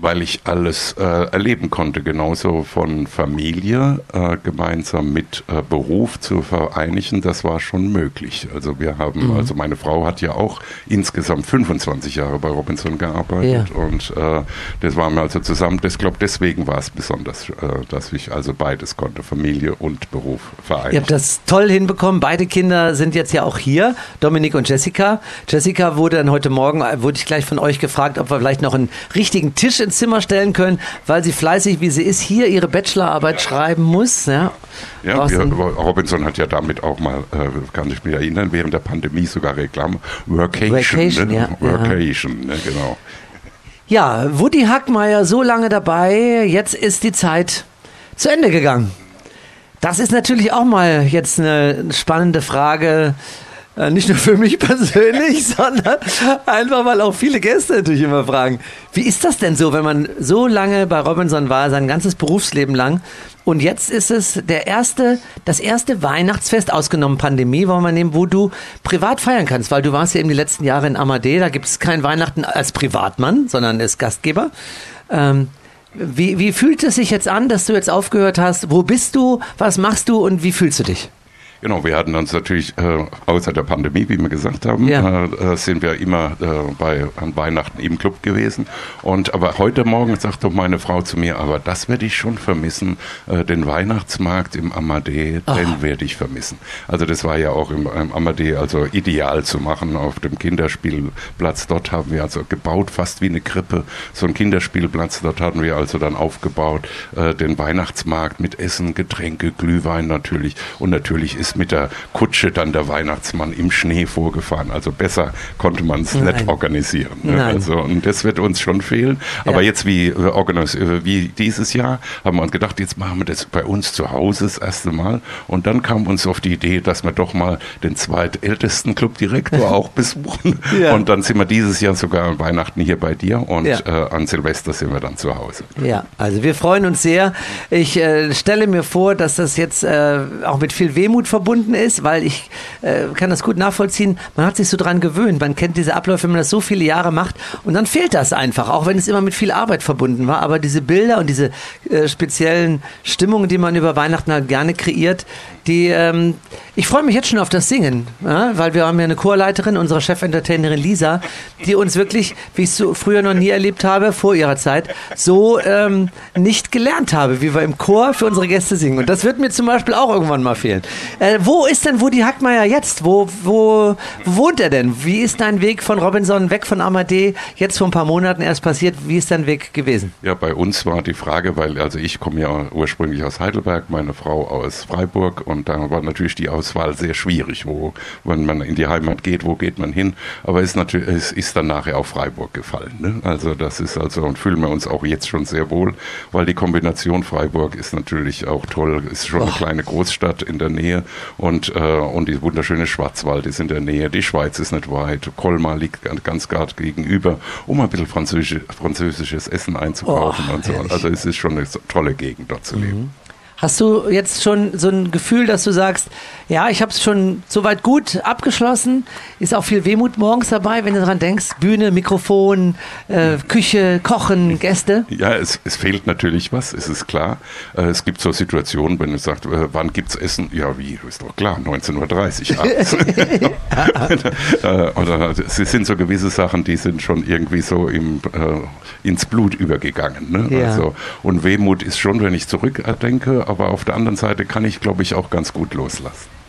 weil ich alles äh, erleben konnte, genauso von Familie äh, gemeinsam mit äh, Beruf zu vereinigen, das war schon möglich. Also wir haben, mhm. also meine Frau hat ja auch insgesamt 25 Jahre bei Robinson gearbeitet ja. und äh, das waren wir also zusammen. Das glaube deswegen war es besonders, äh, dass ich also beides konnte, Familie und Beruf vereinigen. Ihr habt das toll hinbekommen. Beide Kinder sind jetzt ja auch hier, Dominik und Jessica. Jessica wurde dann heute Morgen, äh, wurde ich gleich von euch gefragt, ob wir vielleicht noch einen richtigen Tisch in ins Zimmer stellen können, weil sie fleißig, wie sie ist, hier ihre Bachelorarbeit schreiben muss. Ja, ja wir, Robinson hat ja damit auch mal, äh, kann ich mich erinnern, während der Pandemie sogar Reklam, Workation. Workation, ne? ja. Workation, ne? genau. Ja, Woody Hackmeier so lange dabei, jetzt ist die Zeit zu Ende gegangen. Das ist natürlich auch mal jetzt eine spannende Frage. Äh, nicht nur für mich (laughs) persönlich, (laughs) sondern einfach, weil auch viele Gäste natürlich immer fragen, wie ist das denn so, wenn man so lange bei Robinson war, sein ganzes Berufsleben lang und jetzt ist es der erste, das erste Weihnachtsfest, ausgenommen Pandemie, wollen wir nehmen, wo du privat feiern kannst, weil du warst ja eben die letzten Jahre in Amadee, da gibt es kein Weihnachten als Privatmann, sondern als Gastgeber. Ähm, wie, wie fühlt es sich jetzt an, dass du jetzt aufgehört hast? Wo bist du? Was machst du und wie fühlst du dich? Genau, wir hatten uns natürlich, äh, außer der Pandemie, wie wir gesagt haben, ja. äh, sind wir immer äh, bei an Weihnachten im Club gewesen. Und aber heute Morgen sagte meine Frau zu mir, aber das werde ich schon vermissen, äh, den Weihnachtsmarkt im Amadee, Ach. den werde ich vermissen. Also das war ja auch im, im Amadee also ideal zu machen auf dem Kinderspielplatz. Dort haben wir also gebaut, fast wie eine Krippe, so ein Kinderspielplatz. Dort hatten wir also dann aufgebaut, äh, den Weihnachtsmarkt mit Essen, Getränke, Glühwein natürlich. Und natürlich ist ist mit der Kutsche dann der Weihnachtsmann im Schnee vorgefahren. Also besser konnte man es nicht organisieren. Ne? Also, und das wird uns schon fehlen. Aber ja. jetzt wie, äh, äh, wie dieses Jahr haben wir uns gedacht, jetzt machen wir das bei uns zu Hause das erste Mal. Und dann kam uns auf die Idee, dass wir doch mal den zweitältesten Clubdirektor (laughs) auch besuchen. Ja. Und dann sind wir dieses Jahr sogar an Weihnachten hier bei dir und ja. äh, an Silvester sind wir dann zu Hause. Ja, also wir freuen uns sehr. Ich äh, stelle mir vor, dass das jetzt äh, auch mit viel Wehmut verbunden verbunden ist, weil ich äh, kann das gut nachvollziehen. Man hat sich so dran gewöhnt. Man kennt diese Abläufe, wenn man das so viele Jahre macht. Und dann fehlt das einfach, auch wenn es immer mit viel Arbeit verbunden war. Aber diese Bilder und diese äh, speziellen Stimmungen, die man über Weihnachten halt gerne kreiert, die, ähm, ich freue mich jetzt schon auf das Singen, ja, weil wir haben ja eine Chorleiterin, unsere Chefen-Entertainerin Lisa, die uns wirklich, wie ich es so früher noch nie erlebt habe, vor ihrer Zeit, so ähm, nicht gelernt habe, wie wir im Chor für unsere Gäste singen. Und das wird mir zum Beispiel auch irgendwann mal fehlen. Äh, wo ist denn Woody Hackmeier jetzt? Wo, wo, wo wohnt er denn? Wie ist dein Weg von Robinson weg von Amadee jetzt vor ein paar Monaten erst passiert? Wie ist dein Weg gewesen? Ja, bei uns war die Frage, weil also ich komme ja ursprünglich aus Heidelberg, meine Frau aus Freiburg und da war natürlich die Auswahl sehr schwierig, wo, wenn man in die Heimat geht, wo geht man hin. Aber es ist natürlich, es ist dann nachher auf Freiburg gefallen. Ne? Also das ist also und fühlen wir uns auch jetzt schon sehr wohl, weil die Kombination Freiburg ist natürlich auch toll, ist schon eine kleine Großstadt in der Nähe und, äh, und die wunderschöne Schwarzwald ist in der Nähe, die Schweiz ist nicht weit, Colmar liegt ganz gerade gegenüber, um ein bisschen französisch, französisches Essen einzukaufen oh, und so. Also es ist schon eine tolle Gegend dort zu leben. Mhm. Hast du jetzt schon so ein Gefühl, dass du sagst, ja, ich habe es schon soweit gut abgeschlossen? Ist auch viel Wehmut morgens dabei, wenn du daran denkst, Bühne, Mikrofon, äh, Küche, Kochen, Gäste? Ja, es, es, fehlt natürlich was, es ist klar. Äh, es gibt so Situationen, wenn du sagst, äh, wann es Essen? Ja, wie, ist doch klar, 19.30 Uhr abends. (laughs) (laughs) äh, oder es sind so gewisse Sachen, die sind schon irgendwie so im, äh, ins Blut übergegangen. Ne? Ja. Also, und Wehmut ist schon, wenn ich zurückdenke, aber auf der anderen Seite kann ich, glaube ich, auch ganz gut loslassen.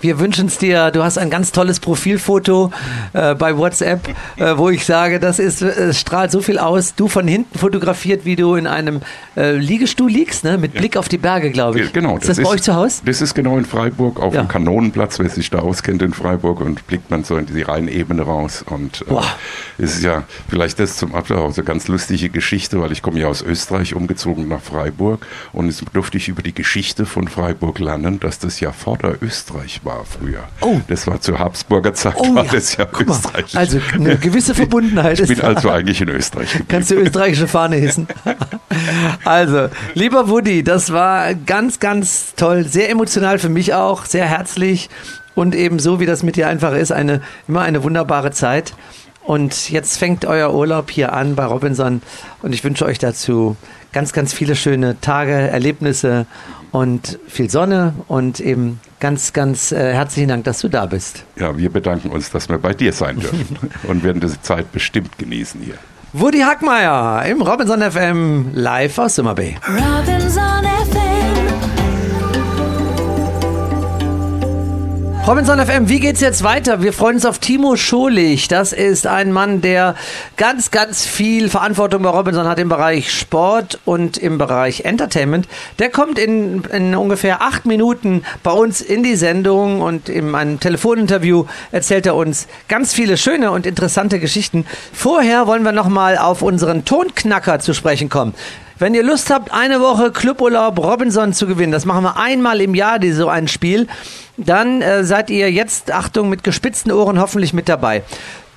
Wir wünschen es dir. Du hast ein ganz tolles Profilfoto äh, bei WhatsApp, äh, wo ich sage, das ist, äh, strahlt so viel aus. Du von hinten fotografiert, wie du in einem äh, Liegestuhl liegst, ne? mit Blick auf die Berge, glaube ich. Genau. Ist das, das bei euch zu Hause? Das ist genau in Freiburg, auf ja. dem Kanonenplatz, wer sich da auskennt in Freiburg und blickt man so in die Rheinebene raus. Und äh, es ist ja vielleicht das zum Abschluss eine ganz lustige Geschichte, weil ich komme ja aus Österreich, umgezogen nach Freiburg und jetzt durfte ich über die Geschichte von Freiburg lernen, dass das ja Vorderösterreich war war früher. Oh. Das war zur Habsburger Zeit, oh, war ja. das ja Guck Österreich. Mal. Also eine gewisse Verbundenheit. ich bin also eigentlich in Österreich geblieben. Kannst du österreichische Fahne hissen? (laughs) also, lieber Woody, das war ganz, ganz toll. Sehr emotional für mich auch, sehr herzlich. Und eben so, wie das mit dir einfach ist, eine, immer eine wunderbare Zeit. Und jetzt fängt euer Urlaub hier an bei Robinson. Und ich wünsche euch dazu ganz, ganz viele schöne Tage, Erlebnisse und viel Sonne und eben ganz, ganz äh, herzlichen Dank, dass du da bist. Ja, wir bedanken uns, dass wir bei dir sein (laughs) dürfen und werden diese Zeit bestimmt genießen hier. Woody Hackmeier im Robinson FM live aus Summer Bay. Robinson Robinson FM, wie geht's jetzt weiter? Wir freuen uns auf Timo Scholich. Das ist ein Mann, der ganz, ganz viel Verantwortung bei Robinson hat im Bereich Sport und im Bereich Entertainment. Der kommt in, in ungefähr acht Minuten bei uns in die Sendung und in einem Telefoninterview erzählt er uns ganz viele schöne und interessante Geschichten. Vorher wollen wir nochmal auf unseren Tonknacker zu sprechen kommen. Wenn ihr Lust habt, eine Woche Cluburlaub Robinson zu gewinnen, das machen wir einmal im Jahr, die, so ein Spiel, dann äh, seid ihr jetzt, Achtung, mit gespitzten Ohren hoffentlich mit dabei.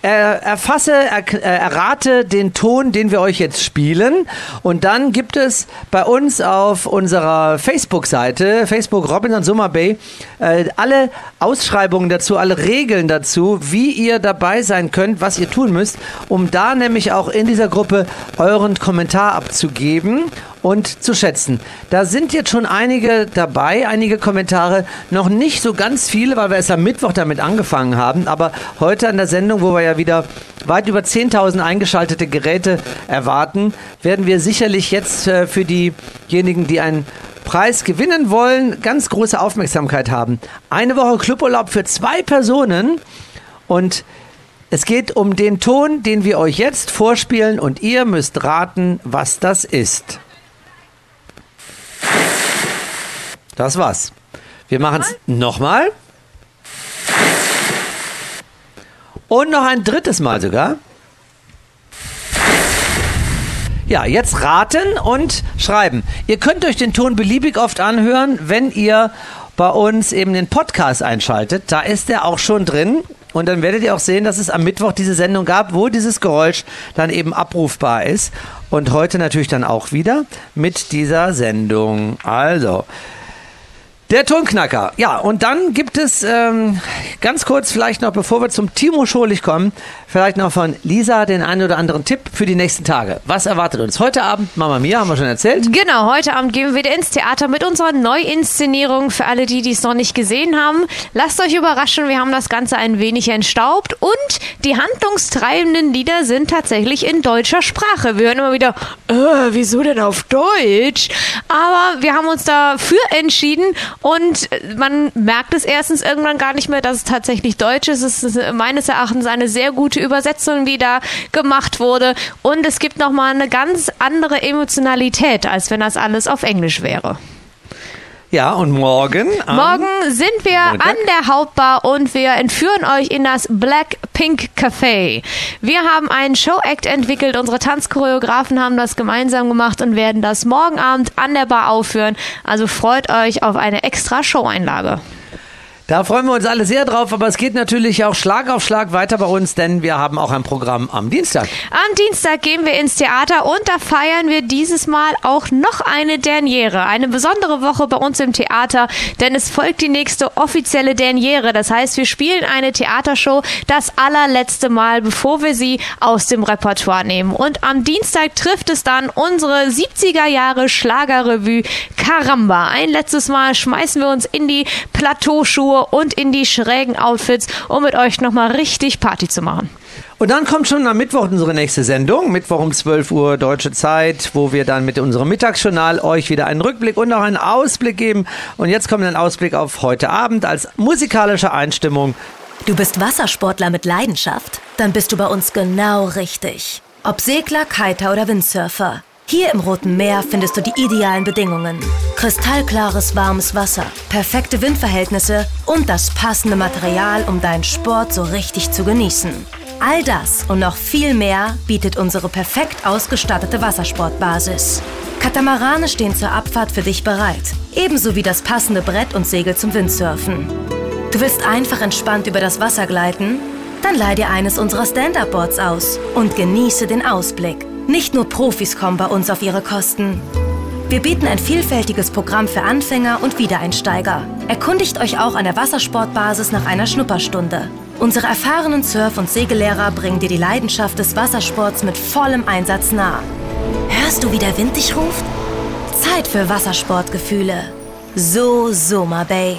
Er, erfasse, er, äh, errate den Ton, den wir euch jetzt spielen. Und dann gibt es bei uns auf unserer Facebook-Seite, Facebook Robinson Summer Bay, äh, alle Ausschreibungen dazu, alle Regeln dazu, wie ihr dabei sein könnt, was ihr tun müsst, um da nämlich auch in dieser Gruppe euren Kommentar abzugeben und zu schätzen. Da sind jetzt schon einige dabei, einige Kommentare, noch nicht so ganz viele, weil wir erst am Mittwoch damit angefangen haben, aber heute an der Sendung, wo wir ja wieder weit über 10.000 eingeschaltete Geräte erwarten, werden wir sicherlich jetzt äh, für diejenigen, die einen Preis gewinnen wollen, ganz große Aufmerksamkeit haben. Eine Woche Cluburlaub für zwei Personen und es geht um den Ton, den wir euch jetzt vorspielen und ihr müsst raten, was das ist. Das war's. Wir machen es nochmal. Und noch ein drittes Mal sogar. Ja, jetzt raten und schreiben. Ihr könnt euch den Ton beliebig oft anhören, wenn ihr bei uns eben den Podcast einschaltet. Da ist er auch schon drin. Und dann werdet ihr auch sehen, dass es am Mittwoch diese Sendung gab, wo dieses Geräusch dann eben abrufbar ist. Und heute natürlich dann auch wieder mit dieser Sendung. Also, Der Tonknacker. Ja, und dann gibt es ähm, ganz kurz vielleicht noch, bevor wir zum Timo Scholich kommen, vielleicht noch von Lisa den einen oder anderen Tipp für die nächsten Tage. Was erwartet uns heute Abend? Mama Mia, haben wir schon erzählt. Genau, heute Abend gehen wir wieder ins Theater mit unserer Neuinszenierung. Für alle die, es noch nicht gesehen haben, lasst euch überraschen. Wir haben das Ganze ein wenig entstaubt und die handlungstreibenden Lieder sind tatsächlich in deutscher Sprache. Wir hören immer wieder, äh, wieso denn auf Deutsch? Aber wir haben uns dafür entschieden und man merkt es erstens irgendwann gar nicht mehr, dass es tatsächlich Deutsch ist. Es ist meines Erachtens eine sehr gute Übersetzung, die da gemacht wurde. Und es gibt nochmal eine ganz andere Emotionalität, als wenn das alles auf Englisch wäre. Ja, und morgen? Morgen sind wir Montag? an der Hauptbar und wir entführen euch in das Black Pink Café. Wir haben einen Show-Act entwickelt, unsere Tanzchoreografen haben das gemeinsam gemacht und werden das morgen Abend an der Bar aufführen. Also freut euch auf eine extra Show-Einlage. Da freuen wir uns alle sehr drauf, aber es geht natürlich auch Schlag auf Schlag weiter bei uns, denn wir haben auch ein Programm am Dienstag. Am Dienstag gehen wir ins Theater und da feiern wir dieses Mal auch noch eine Derniere. Eine besondere Woche bei uns im Theater, denn es folgt die nächste offizielle Derniere. Das heißt, wir spielen eine Theatershow das allerletzte Mal, bevor wir sie aus dem Repertoire nehmen. Und am Dienstag trifft es dann unsere 70er Jahre Schlagerrevue Caramba. Ein letztes Mal schmeißen wir uns in die Plateauschuhe und in die schrägen Outfits, um mit euch nochmal richtig Party zu machen. Und dann kommt schon am Mittwoch unsere nächste Sendung, Mittwoch um 12 Uhr deutsche Zeit, wo wir dann mit unserem Mittagsjournal euch wieder einen Rückblick und auch einen Ausblick geben. Und jetzt kommt ein Ausblick auf heute Abend als musikalische Einstimmung. Du bist Wassersportler mit Leidenschaft? Dann bist du bei uns genau richtig. Ob Segler, Kiter oder Windsurfer. Hier im Roten Meer findest du die idealen Bedingungen. Kristallklares, warmes Wasser, perfekte Windverhältnisse und das passende Material, um deinen Sport so richtig zu genießen. All das und noch viel mehr bietet unsere perfekt ausgestattete Wassersportbasis. Katamarane stehen zur Abfahrt für dich bereit, ebenso wie das passende Brett und Segel zum Windsurfen. Du willst einfach entspannt über das Wasser gleiten? Dann leih dir eines unserer Stand-Up-Boards aus und genieße den Ausblick. Nicht nur Profis kommen bei uns auf ihre Kosten. Wir bieten ein vielfältiges Programm für Anfänger und Wiedereinsteiger. Erkundigt euch auch an der Wassersportbasis nach einer Schnupperstunde. Unsere erfahrenen Surf- und Segellehrer bringen dir die Leidenschaft des Wassersports mit vollem Einsatz nah. Hörst du, wie der Wind dich ruft? Zeit für Wassersportgefühle. So Soma Bay.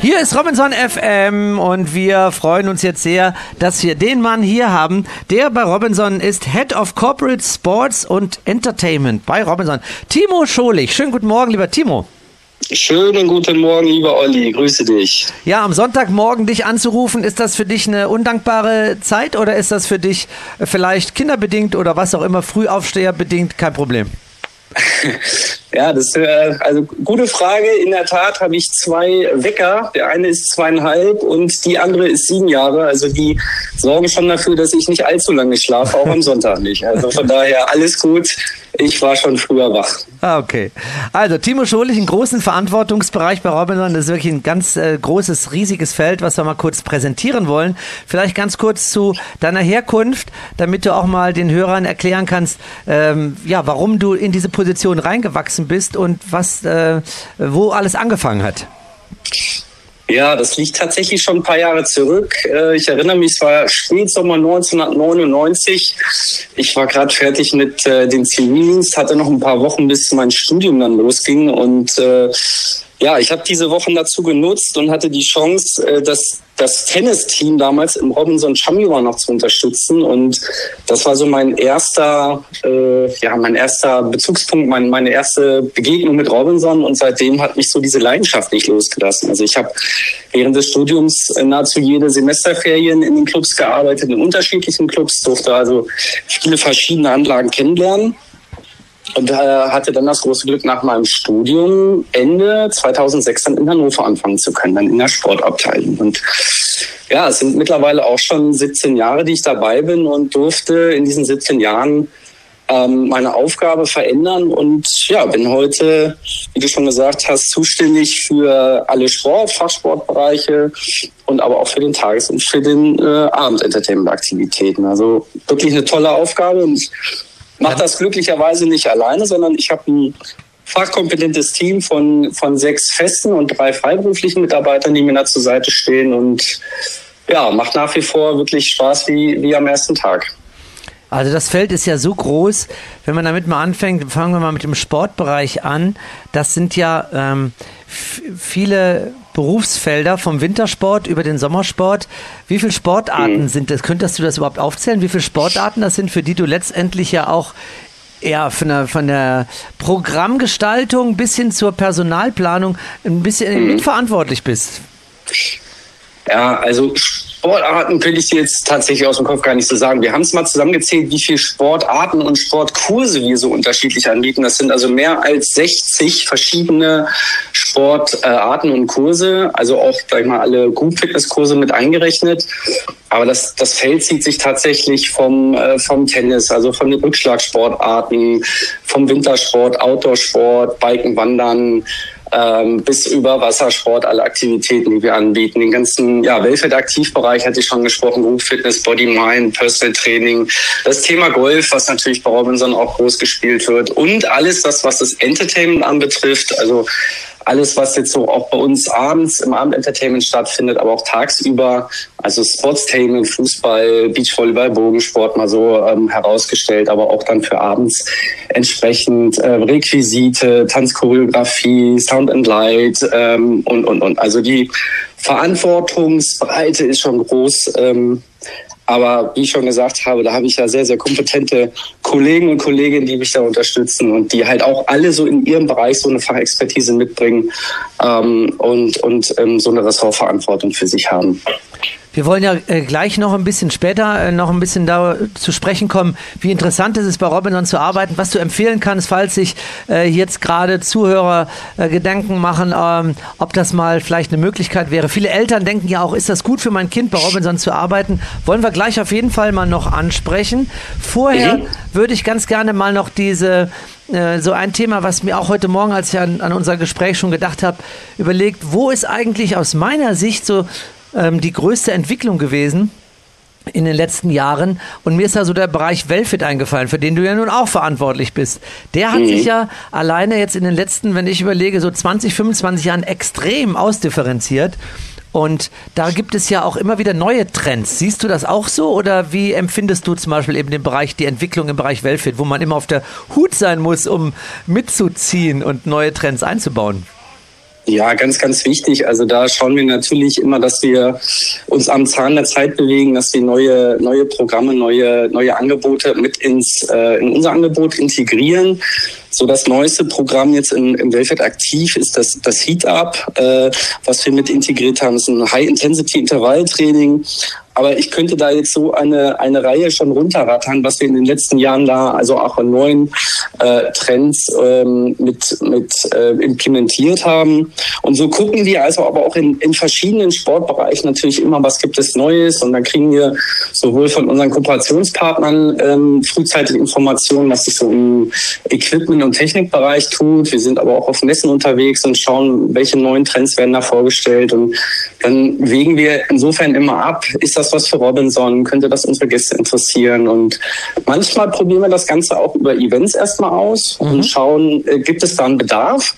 Hier ist Robinson FM und wir freuen uns jetzt sehr, dass wir den Mann hier haben, der bei Robinson ist Head of Corporate Sports und Entertainment bei Robinson. Timo Scholich. Schönen guten Morgen, lieber Timo. Schönen guten Morgen, lieber Olli. Grüße dich. Ja, am Sonntagmorgen dich anzurufen, ist das für dich eine undankbare Zeit oder ist das für dich vielleicht kinderbedingt oder was auch immer, frühaufsteherbedingt kein Problem? Ja, das ist äh, also gute Frage. In der Tat habe ich zwei Wecker. Der eine ist zweieinhalb und die andere ist sieben Jahre. Also die sorgen schon dafür, dass ich nicht allzu lange schlafe, auch am (laughs) Sonntag nicht. Also von daher alles gut. Ich war schon früher wach. Ah, okay. Also Timo Scholich, einen großen Verantwortungsbereich bei Robinson. Das ist wirklich ein ganz äh, großes, riesiges Feld, was wir mal kurz präsentieren wollen. Vielleicht ganz kurz zu deiner Herkunft, damit du auch mal den Hörern erklären kannst, ähm, ja, warum du in diese Position reingewachsen bist und was, äh, wo alles angefangen hat. Ja, das liegt tatsächlich schon ein paar Jahre zurück. Äh, ich erinnere mich, es war Spätsommer 1999. Ich war gerade fertig mit äh, dem Zivildienst, hatte noch ein paar Wochen, bis mein Studium dann losging. Und äh, ja, ich habe diese Wochen dazu genutzt und hatte die Chance, äh, das, das Tennisteam damals im Robinson Chamira noch zu unterstützen. Und das war so mein erster, äh, ja, mein erster Bezugspunkt, mein, meine erste Begegnung mit Robinson. Und seitdem hat mich so diese Leidenschaft nicht losgelassen. Also ich habe während des Studiums nahezu jede Semesterferien in den Clubs gearbeitet, in unterschiedlichen Clubs, durfte also viele verschiedene Anlagen kennenlernen und äh, hatte dann das große Glück, nach meinem Studium Ende 2006 dann in Hannover anfangen zu können, dann in der Sportabteilung. Und ja, es sind mittlerweile auch schon 17 Jahre, die ich dabei bin und durfte in diesen 17 Jahren ähm, meine Aufgabe verändern und ja, bin heute, wie du schon gesagt hast, zuständig für alle Sport, Fachsportbereiche und aber auch für den Tages- und für den äh, Abendentertainment-Aktivitäten. Also wirklich eine tolle Aufgabe und mache das glücklicherweise nicht alleine, sondern ich habe ein fachkompetentes Team von, von sechs festen und drei freiberuflichen Mitarbeitern, die mir da zur Seite stehen und ja, macht nach wie vor wirklich Spaß wie, wie am ersten Tag. Also das Feld ist ja so groß, wenn man damit mal anfängt, fangen wir mal mit dem Sportbereich an. Das sind ja ähm, viele Berufsfelder vom Wintersport über den Sommersport. Wie viele Sportarten mhm. sind das? Könntest du das überhaupt aufzählen? Wie viele Sportarten das sind, für die du letztendlich ja auch ja, von der, von der Programmgestaltung bis hin zur Personalplanung ein bisschen mhm. mitverantwortlich bist? Ja, also Sportarten könnte ich dir jetzt tatsächlich aus dem Kopf gar nicht so sagen. Wir haben es mal zusammengezählt, wie viele Sportarten und Sportkurse wir so unterschiedlich anbieten. Das sind also mehr als 60 verschiedene Sportarten und Kurse, also auch, sag ich mal, alle Group Fitness Kurse mit eingerechnet. Aber das, das Feld zieht sich tatsächlich vom, äh, vom Tennis, also von den Rückschlagsportarten, vom Wintersport, Outdoorsport, Biken, Wandern, ähm, bis über Wassersport, alle Aktivitäten, die wir anbieten. Den ganzen ja, Weltweit-Aktivbereich hatte ich schon gesprochen, Group Fitness, Body Mind, Personal Training, das Thema Golf, was natürlich bei Robinson auch groß gespielt wird. Und alles das, was das Entertainment anbetrifft, also alles, was jetzt so auch bei uns abends im Abendentertainment stattfindet, aber auch tagsüber, also Sportstainment, Fußball, Beachvolleyball, Bogensport mal so ähm, herausgestellt, aber auch dann für abends entsprechend äh, Requisite, Tanzchoreografie, Sound and Light ähm, und, und, und. Also die Verantwortungsbreite ist schon groß. Ähm, aber wie ich schon gesagt habe, da habe ich ja sehr, sehr kompetente Kollegen und Kolleginnen, die mich da unterstützen und die halt auch alle so in ihrem Bereich so eine Fachexpertise mitbringen ähm, und, und ähm, so eine Ressortverantwortung für sich haben. Wir wollen ja äh, gleich noch ein bisschen später äh, noch ein bisschen da zu sprechen kommen, wie interessant es ist, bei Robinson zu arbeiten, was du empfehlen kannst, falls sich äh, jetzt gerade Zuhörer äh, Gedanken machen, ähm, ob das mal vielleicht eine Möglichkeit wäre. Viele Eltern denken ja auch, ist das gut für mein Kind, bei Robinson zu arbeiten? Wollen wir gleich auf jeden Fall mal noch ansprechen. Vorher mhm. würde ich ganz gerne mal noch diese äh, so ein Thema, was mir auch heute Morgen, als ich an, an unser Gespräch schon gedacht habe, überlegt, wo ist eigentlich aus meiner Sicht so ähm, die größte Entwicklung gewesen in den letzten Jahren. Und mir ist da so der Bereich Welfit eingefallen, für den du ja nun auch verantwortlich bist. Der hat mhm. sich ja alleine jetzt in den letzten, wenn ich überlege, so 20, 25 Jahren extrem ausdifferenziert. Und da gibt es ja auch immer wieder neue Trends. Siehst du das auch so oder wie empfindest du zum Beispiel eben den Bereich, die Entwicklung im Bereich Welfit, wo man immer auf der Hut sein muss, um mitzuziehen und neue Trends einzubauen? Ja, ganz, ganz wichtig. Also da schauen wir natürlich immer, dass wir uns am Zahn der Zeit bewegen, dass wir neue, neue Programme, neue, neue Angebote mit ins, äh, in unser Angebot integrieren. So das neueste Programm jetzt im, im Welfare aktiv ist das, das Heat Up, äh, was wir mit integriert haben. Das ist ein High-Intensity-Intervalltraining, aber ich könnte da jetzt so eine, eine Reihe schon runterrattern, was wir in den letzten Jahren da, also auch an neuen äh, Trends ähm, mit, mit äh, implementiert haben. Und so gucken wir also aber auch in, in verschiedenen Sportbereichen natürlich immer, was gibt es Neues. Und dann kriegen wir sowohl von unseren Kooperationspartnern ähm, frühzeitig Informationen, was sich so im Equipment- und Technikbereich tut. Wir sind aber auch auf Messen unterwegs und schauen, welche neuen Trends werden da vorgestellt. Und dann wägen wir insofern immer ab, ist das das was für Robinson? Könnte das unsere Gäste interessieren? Und manchmal probieren wir das Ganze auch über Events erstmal aus mhm. und schauen, äh, gibt es da einen Bedarf?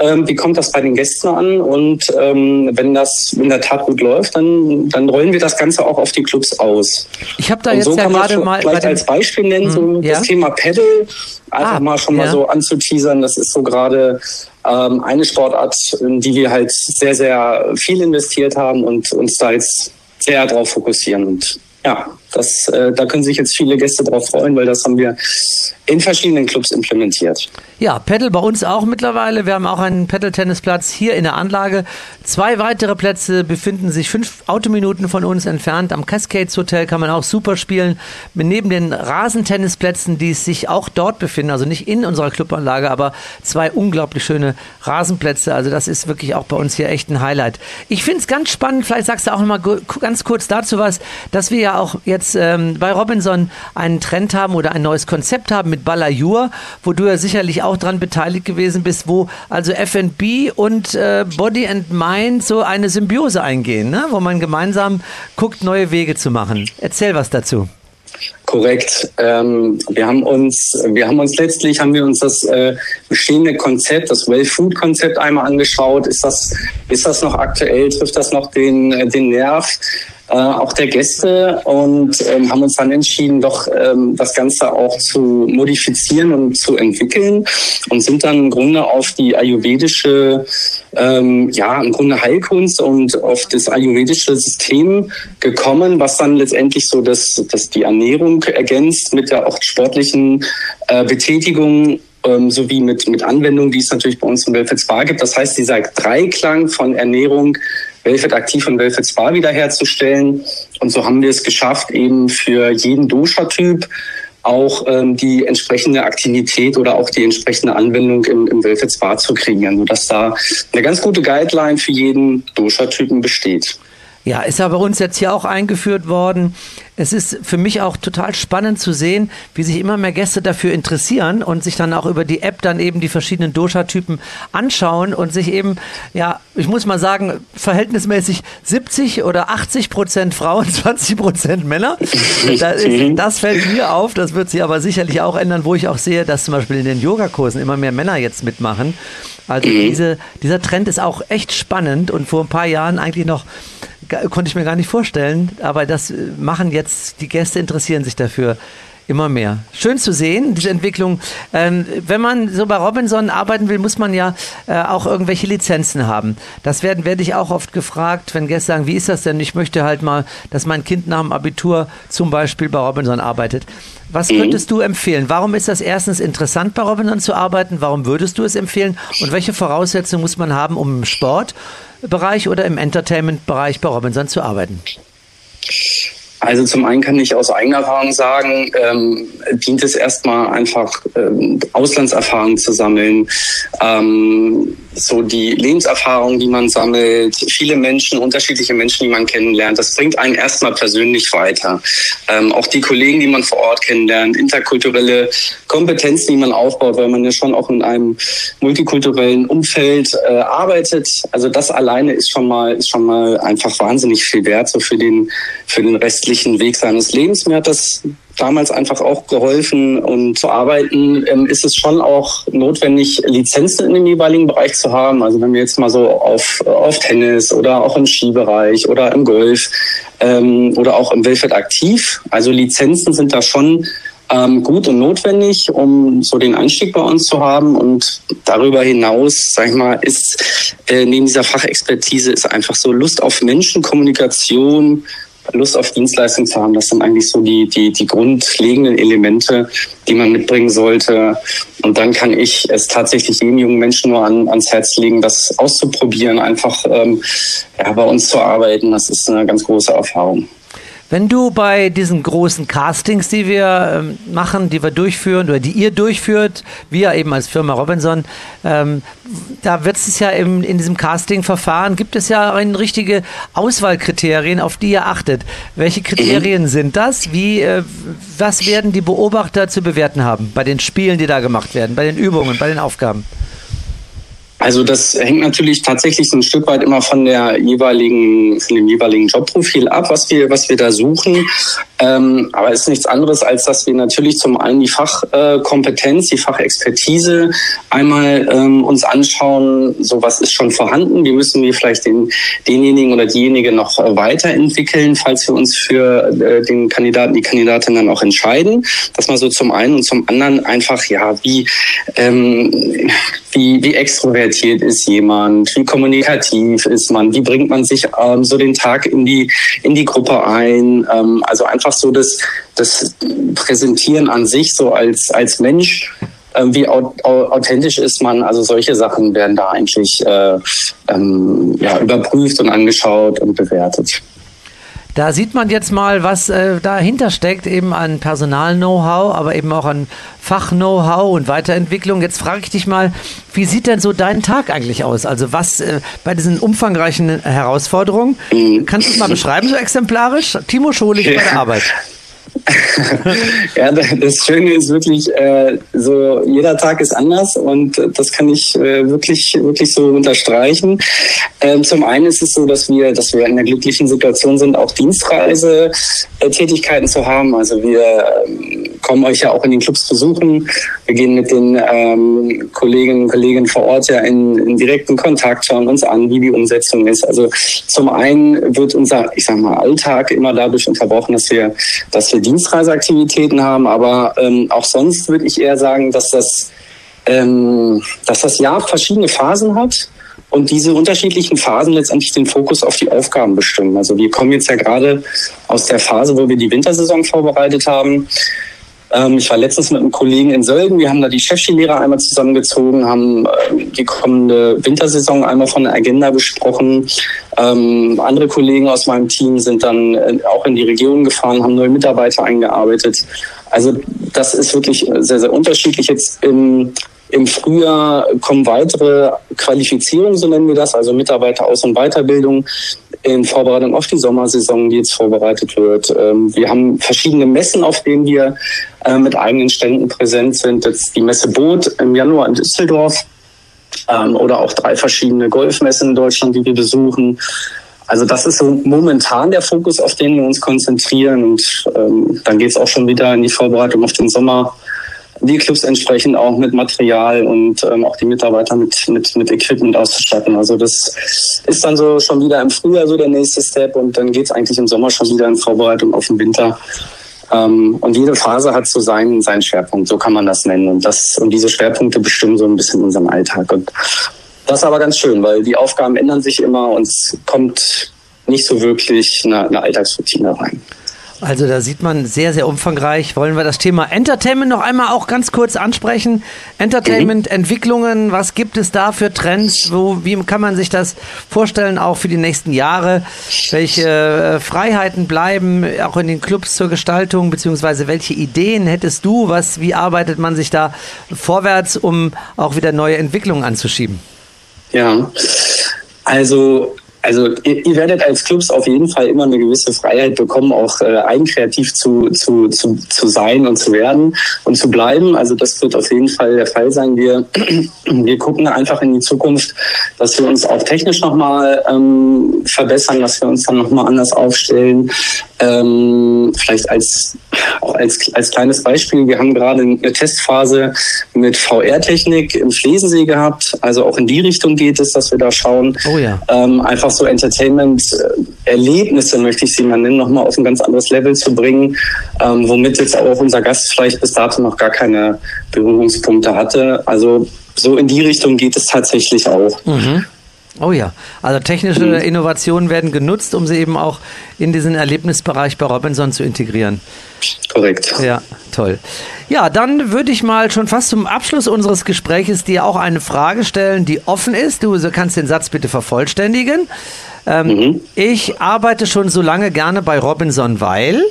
Ähm, wie kommt das bei den Gästen an? Und ähm, wenn das in der Tat gut läuft, dann, dann rollen wir das Ganze auch auf die Clubs aus. Ich habe da und jetzt so ja gerade mal vielleicht als Beispiel nennen, so mhm, ja? das Thema Pedal, einfach ah, mal schon ja. mal so anzuteasern. Das ist so gerade ähm, eine Sportart, in die wir halt sehr, sehr viel investiert haben und uns da jetzt sehr darauf fokussieren. Und ja, das, äh, da können sich jetzt viele Gäste drauf freuen, weil das haben wir in verschiedenen Clubs implementiert. Ja, Pedal bei uns auch mittlerweile. Wir haben auch einen Pedal-Tennisplatz hier in der Anlage. Zwei weitere Plätze befinden sich fünf Autominuten von uns entfernt. Am Cascades Hotel kann man auch super spielen. Neben den Rasentennisplätzen, die sich auch dort befinden, also nicht in unserer Clubanlage, aber zwei unglaublich schöne Rasenplätze. Also das ist wirklich auch bei uns hier echt ein Highlight. Ich finde es ganz spannend, vielleicht sagst du auch noch mal ganz kurz dazu was, dass wir ja auch jetzt jetzt ähm, bei Robinson einen Trend haben oder ein neues Konzept haben mit Balayur, wo du ja sicherlich auch dran beteiligt gewesen bist, wo also F&B und äh, Body and Mind so eine Symbiose eingehen, ne? wo man gemeinsam guckt, neue Wege zu machen. Erzähl was dazu Korrekt. Ähm, wir haben uns, wir haben uns letztlich, haben wir uns das äh, bestehende Konzept, das Well Food Konzept einmal angeschaut. Ist das, ist das noch aktuell? Trifft das noch den, äh, den Nerv? Äh, auch der Gäste und ähm, haben uns dann entschieden, doch ähm, das Ganze auch zu modifizieren und zu entwickeln und sind dann im Grunde auf die ayurvedische, ähm, ja, im Grunde Heilkunst und auf das ayurvedische System gekommen, was dann letztendlich so das, das die Ernährung ergänzt mit der auch sportlichen äh, Betätigung ähm, sowie mit, mit Anwendungen, die es natürlich bei uns im Welfare Spa gibt. Das heißt, dieser Dreiklang von Ernährung, Welfit aktiv und Welfit Spa wiederherzustellen. Und so haben wir es geschafft, eben für jeden Dosha-Typ auch ähm, die entsprechende Aktivität oder auch die entsprechende Anwendung im, im Welfit Spa zu kreieren, sodass da eine ganz gute Guideline für jeden Dosha-Typen besteht. Ja, ist ja bei uns jetzt hier auch eingeführt worden. Es ist für mich auch total spannend zu sehen, wie sich immer mehr Gäste dafür interessieren und sich dann auch über die App dann eben die verschiedenen Dosha-Typen anschauen und sich eben, ja, ich muss mal sagen, verhältnismäßig 70 oder 80 Prozent Frauen, (laughs) 20 Prozent Männer. Das, ist, das fällt mir auf. Das wird sich aber sicherlich auch ändern, wo ich auch sehe, dass zum Beispiel in den Yogakursen immer mehr Männer jetzt mitmachen. Also diese, dieser Trend ist auch echt spannend und vor ein paar Jahren eigentlich noch konnte ich mir gar nicht vorstellen, aber das äh, machen jetzt, die Gäste interessieren sich dafür immer mehr. Schön zu sehen, diese Entwicklung. Ähm, wenn man so bei Robinson arbeiten will, muss man ja äh, auch irgendwelche Lizenzen haben. Das werden, werde ich auch oft gefragt, wenn Gäste sagen, wie ist das denn? Ich möchte halt mal, dass mein Kind nach dem Abitur zum Beispiel bei Robinson arbeitet. Was mhm. könntest du empfehlen? Warum ist das erstens interessant, bei Robinson zu arbeiten? Warum würdest du es empfehlen? Und welche Voraussetzungen muss man haben, um im Sport Bereich oder im Entertainment-Bereich bei Robinson zu arbeiten? Also zum einen kann ich aus eigener Erfahrung sagen, ähm, dient es erstmal einfach ähm, Auslandserfahrung zu sammeln, ähm, so die Lebenserfahrung, die man sammelt, viele Menschen, unterschiedliche Menschen, die man kennenlernt, das bringt einen erstmal persönlich weiter. Ähm, auch die Kollegen, die man vor Ort kennenlernt, interkulturelle Kompetenzen, die man aufbaut, weil man ja schon auch in einem multikulturellen Umfeld äh, arbeitet. Also das alleine ist schon mal ist schon mal einfach wahnsinnig viel wert so für den für den restlichen Weg seines Lebens. Mir hat das damals einfach auch geholfen und zu arbeiten, ähm, ist es schon auch notwendig, Lizenzen in dem jeweiligen Bereich zu haben. Also wenn wir jetzt mal so auf, auf Tennis oder auch im Skibereich oder im Golf ähm, oder auch im Welfare aktiv. Also Lizenzen sind da schon ähm, gut und notwendig, um so den Einstieg bei uns zu haben. Und darüber hinaus, sag ich mal, ist äh, neben dieser Fachexpertise ist einfach so Lust auf Menschenkommunikation, Lust auf Dienstleistung zu haben. Das sind eigentlich so die, die, die grundlegenden Elemente, die man mitbringen sollte. Und dann kann ich es tatsächlich jedem jungen Menschen nur an, ans Herz legen, das auszuprobieren, einfach ähm, ja, bei uns zu arbeiten. Das ist eine ganz große Erfahrung. Wenn du bei diesen großen Castings, die wir ähm, machen, die wir durchführen oder die ihr durchführt, wir eben als Firma Robinson, ähm, da wird es ja im, in diesem Casting-Verfahren, gibt es ja eine richtige Auswahlkriterien, auf die ihr achtet. Welche Kriterien mhm. sind das? Wie, äh, was werden die Beobachter zu bewerten haben bei den Spielen, die da gemacht werden, bei den Übungen, bei den Aufgaben? Also das hängt natürlich tatsächlich so ein Stück weit immer von der jeweiligen, von dem jeweiligen Jobprofil ab, was wir, was wir da suchen. Ähm, aber es ist nichts anderes, als dass wir natürlich zum einen die Fachkompetenz, die Fachexpertise einmal ähm, uns anschauen, so was ist schon vorhanden, wie müssen wir vielleicht den, denjenigen oder diejenige noch weiterentwickeln, falls wir uns für äh, den Kandidaten, die Kandidatin dann auch entscheiden. Das mal so zum einen und zum anderen einfach, ja, wie, ähm, wie, wie extrovertiert ist jemand, wie kommunikativ ist man, wie bringt man sich ähm, so den Tag in die, in die Gruppe ein. Ähm, also einfach so das, das Präsentieren an sich so als, als Mensch ähm, wie authentisch ist man. Also solche Sachen werden da eigentlich äh, ähm, ja, überprüft und angeschaut und bewertet. Da sieht man jetzt mal, was äh, dahinter steckt, eben an Personal-Know-how, aber eben auch an Fach-Know-how und Weiterentwicklung. Jetzt frage ich dich mal, wie sieht denn so dein Tag eigentlich aus? Also was äh, bei diesen umfangreichen Herausforderungen, kannst du es mal beschreiben, so exemplarisch? Timo Scholich bei der Arbeit. (laughs) (laughs) ja, das Schöne ist wirklich, äh, so jeder Tag ist anders und äh, das kann ich äh, wirklich, wirklich so unterstreichen. Ähm, zum einen ist es so, dass wir, dass wir in der glücklichen Situation sind, auch Dienstreisetätigkeiten zu haben. Also wir ähm, kommen euch ja auch in den Clubs besuchen. Wir gehen mit den ähm, Kolleginnen und Kollegen vor Ort ja in, in direkten Kontakt, schauen uns an, wie die Umsetzung ist. Also zum einen wird unser, ich sag mal, Alltag immer dadurch unterbrochen, dass wir, dass wir Dienstreiseaktivitäten haben, aber ähm, auch sonst würde ich eher sagen, dass das, ähm, dass das Jahr verschiedene Phasen hat und diese unterschiedlichen Phasen letztendlich den Fokus auf die Aufgaben bestimmen. Also wir kommen jetzt ja gerade aus der Phase, wo wir die Wintersaison vorbereitet haben. Ähm, ich war letztens mit einem Kollegen in Sölden. Wir haben da die Chefskilehrer einmal zusammengezogen, haben äh, die kommende Wintersaison einmal von der Agenda besprochen. Ähm, andere Kollegen aus meinem Team sind dann äh, auch in die Region gefahren, haben neue Mitarbeiter eingearbeitet. Also das ist wirklich sehr, sehr unterschiedlich. Jetzt im im Frühjahr kommen weitere Qualifizierungen, so nennen wir das, also Mitarbeiter Aus- und Weiterbildung in Vorbereitung auf die Sommersaison, die jetzt vorbereitet wird. Ähm, wir haben verschiedene Messen, auf denen wir äh, mit eigenen Ständen präsent sind. Jetzt die Messe Boot im Januar in Düsseldorf ähm, oder auch drei verschiedene Golfmessen in Deutschland, die wir besuchen. Also das ist so momentan der Fokus, auf den wir uns konzentrieren. Und ähm, dann geht es auch schon wieder in die Vorbereitung auf den Sommer die Clubs entsprechend auch mit Material und ähm, auch die Mitarbeiter mit, mit, mit Equipment auszustatten. Also das ist dann so schon wieder im Frühjahr so der nächste Step und dann geht es eigentlich im Sommer schon wieder in Vorbereitung auf den Winter. Ähm, und jede Phase hat so seinen, seinen Schwerpunkt, so kann man das nennen. Und, das, und diese Schwerpunkte bestimmen so ein bisschen unseren Alltag. Und das ist aber ganz schön, weil die Aufgaben ändern sich immer und es kommt nicht so wirklich eine, eine Alltagsroutine rein. Also da sieht man sehr, sehr umfangreich. Wollen wir das Thema Entertainment noch einmal auch ganz kurz ansprechen? Entertainment, mhm. Entwicklungen, was gibt es da für Trends? Wo, wie kann man sich das vorstellen, auch für die nächsten Jahre? Welche äh, Freiheiten bleiben auch in den Clubs zur Gestaltung, beziehungsweise welche Ideen hättest du? Was, wie arbeitet man sich da vorwärts, um auch wieder neue Entwicklungen anzuschieben? Ja, also also ihr, ihr, werdet als Clubs auf jeden Fall immer eine gewisse Freiheit bekommen, auch äh, eigenkreativ zu, zu, zu, zu sein und zu werden und zu bleiben. Also das wird auf jeden Fall der Fall sein. Wir, (clears throat) wir gucken einfach in die Zukunft, dass wir uns auch technisch nochmal ähm, verbessern, dass wir uns dann nochmal anders aufstellen. Ähm, vielleicht als, auch als, als kleines Beispiel, wir haben gerade eine Testphase mit VR-Technik im Schlesensee gehabt. Also auch in die Richtung geht es, dass wir da schauen. Oh ja. Ähm, einfach so Entertainment-Erlebnisse, möchte ich sie mal nennen, nochmal auf ein ganz anderes Level zu bringen, ähm, womit jetzt auch unser Gast vielleicht bis dato noch gar keine Berührungspunkte hatte. Also so in die Richtung geht es tatsächlich auch. Mhm. Oh ja, also technische mhm. Innovationen werden genutzt, um sie eben auch in diesen Erlebnisbereich bei Robinson zu integrieren. Korrekt. Ja, toll. Ja, dann würde ich mal schon fast zum Abschluss unseres Gespräches dir auch eine Frage stellen, die offen ist. Du kannst den Satz bitte vervollständigen. Ähm, mhm. Ich arbeite schon so lange gerne bei Robinson, weil?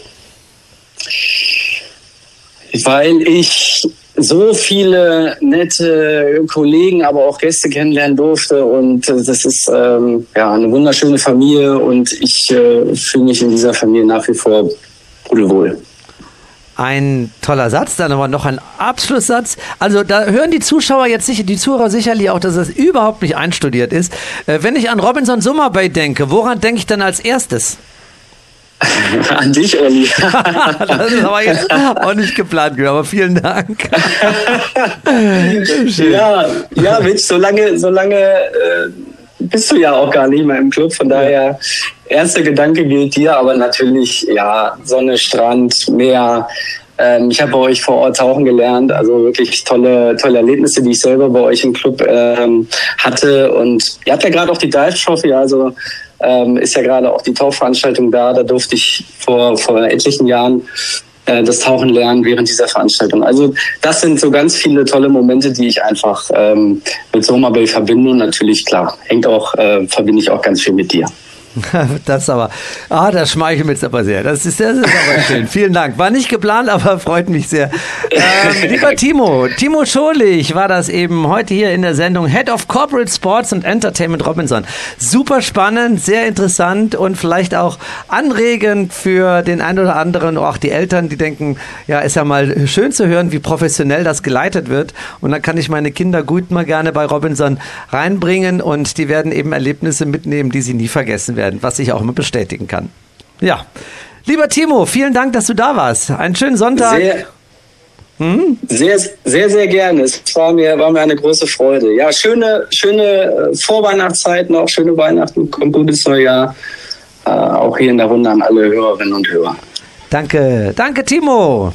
Weil ich so viele nette Kollegen, aber auch Gäste kennenlernen durfte. Und äh, das ist ähm, ja eine wunderschöne Familie und ich äh, fühle mich in dieser Familie nach wie vor pudelwohl. Ein toller Satz, dann aber noch ein Abschlusssatz. Also da hören die Zuschauer jetzt sicher, die Zuhörer sicherlich auch, dass das überhaupt nicht einstudiert ist. Äh, wenn ich an Robinson Summer Bay denke, woran denke ich dann als erstes? (laughs) An dich, Olli. (laughs) das ist aber jetzt auch nicht geplant, aber vielen Dank. (laughs) ja, ja, Mensch, so lange, so lange äh, bist du ja auch gar nicht mehr im Club. Von daher, erster Gedanke gilt dir, aber natürlich, ja, Sonne, Strand, Meer. Ähm, ich habe bei euch vor Ort tauchen gelernt, also wirklich tolle, tolle Erlebnisse, die ich selber bei euch im Club ähm, hatte. Und ihr habt ja gerade auch die Dive Trophy, also ähm, ist ja gerade auch die Tauchveranstaltung da. Da durfte ich vor, vor etlichen Jahren äh, das Tauchen lernen während dieser Veranstaltung. Also das sind so ganz viele tolle Momente, die ich einfach ähm, mit Sommerbay verbinde. Und natürlich, klar, hängt auch, äh, verbinde ich auch ganz viel mit dir. (laughs) Das aber, ah, das schmeichelt mir jetzt aber sehr. Das ist, das ist aber schön. Vielen Dank. War nicht geplant, aber (laughs) freut mich sehr. Ähm, lieber Timo, Timo Scholich war das eben heute hier in der Sendung Head of Corporate Sports and Entertainment Robinson. Super spannend, sehr interessant und vielleicht auch anregend für den einen oder anderen, auch die Eltern, die denken, ja, ist ja mal schön zu hören, wie professionell das geleitet wird. Und dann kann ich meine Kinder gut mal gerne bei Robinson reinbringen und die werden eben Erlebnisse mitnehmen, die sie nie vergessen werden werden, was ich auch immer bestätigen kann. Ja. Lieber Timo, vielen Dank, dass du da warst. Einen schönen Sonntag. Sehr, hm? sehr, sehr, sehr gerne. Es war mir, war mir eine große Freude. Ja, schöne, schöne äh, Vorweihnachtszeit noch, schöne Weihnachten, kommt gutes Neujahr. Äh, auch hier in der Runde an alle Hörerinnen und Hörer. Danke, danke Timo.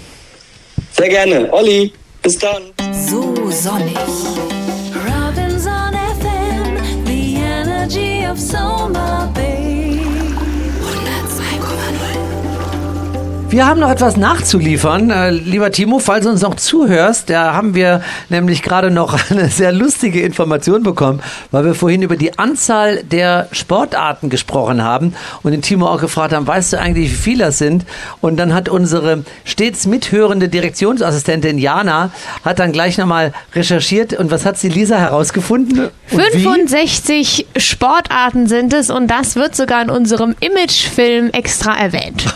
Sehr gerne. Olli, bis dann. So sonnig. Energy of summer, baby. Wir haben noch etwas nachzuliefern, äh, lieber Timo, falls du uns noch zuhörst. Da haben wir nämlich gerade noch (laughs) eine sehr lustige Information bekommen, weil wir vorhin über die Anzahl der Sportarten gesprochen haben und den Timo auch gefragt haben, weißt du eigentlich, wie viele das sind? Und dann hat unsere stets mithörende Direktionsassistentin Jana hat dann gleich nochmal recherchiert und was hat sie Lisa herausgefunden? Und 65 wie? Sportarten sind es und das wird sogar in unserem Imagefilm extra erwähnt.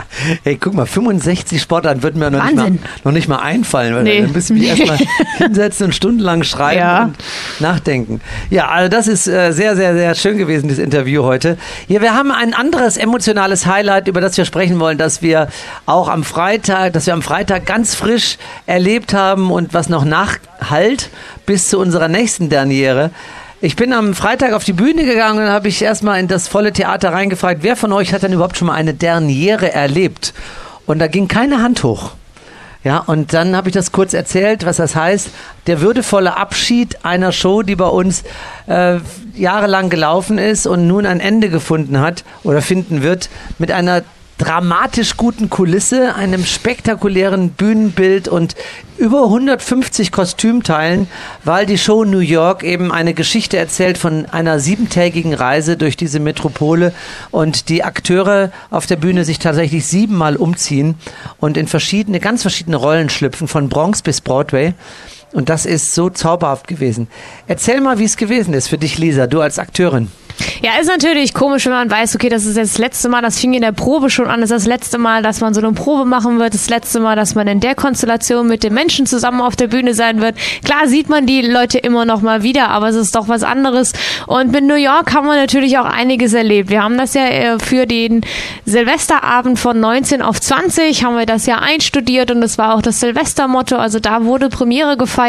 (laughs) hey, guck mal, 65 Sportarten würden mir noch nicht, mal, noch nicht mal einfallen. Nee. Dann müssen wir (laughs) erstmal hinsetzen und stundenlang schreiben ja. und nachdenken. Ja, also das ist äh, sehr, sehr, sehr schön gewesen, dieses Interview heute. Ja, wir haben ein anderes emotionales Highlight, über das wir sprechen wollen, das wir auch am Freitag, das wir am Freitag ganz frisch erlebt haben und was noch nachhalt bis zu unserer nächsten Derniere. Ich bin am Freitag auf die Bühne gegangen und habe ich erstmal in das volle Theater reingefragt, wer von euch hat denn überhaupt schon mal eine Derniere erlebt? Und da ging keine Hand hoch. Ja, und dann habe ich das kurz erzählt, was das heißt. Der würdevolle Abschied einer Show, die bei uns äh, jahrelang gelaufen ist und nun ein Ende gefunden hat oder finden wird, mit einer dramatisch guten Kulisse, einem spektakulären Bühnenbild und über 150 Kostümteilen, weil die Show New York eben eine Geschichte erzählt von einer siebentägigen Reise durch diese Metropole und die Akteure auf der Bühne sich tatsächlich siebenmal umziehen und in verschiedene, ganz verschiedene Rollen schlüpfen, von Bronx bis Broadway. Und das ist so zauberhaft gewesen. Erzähl mal, wie es gewesen ist für dich, Lisa, du als Akteurin. Ja, ist natürlich komisch, wenn man weiß, okay, das ist jetzt das letzte Mal, das fing in der Probe schon an, das ist das letzte Mal, dass man so eine Probe machen wird, das letzte Mal, dass man in der Konstellation mit den Menschen zusammen auf der Bühne sein wird. Klar sieht man die Leute immer noch mal wieder, aber es ist doch was anderes. Und mit New York haben wir natürlich auch einiges erlebt. Wir haben das ja äh, für den Silvesterabend von 19 auf 20 haben wir das ja einstudiert und das war auch das Silvestermotto. Also da wurde Premiere gefeiert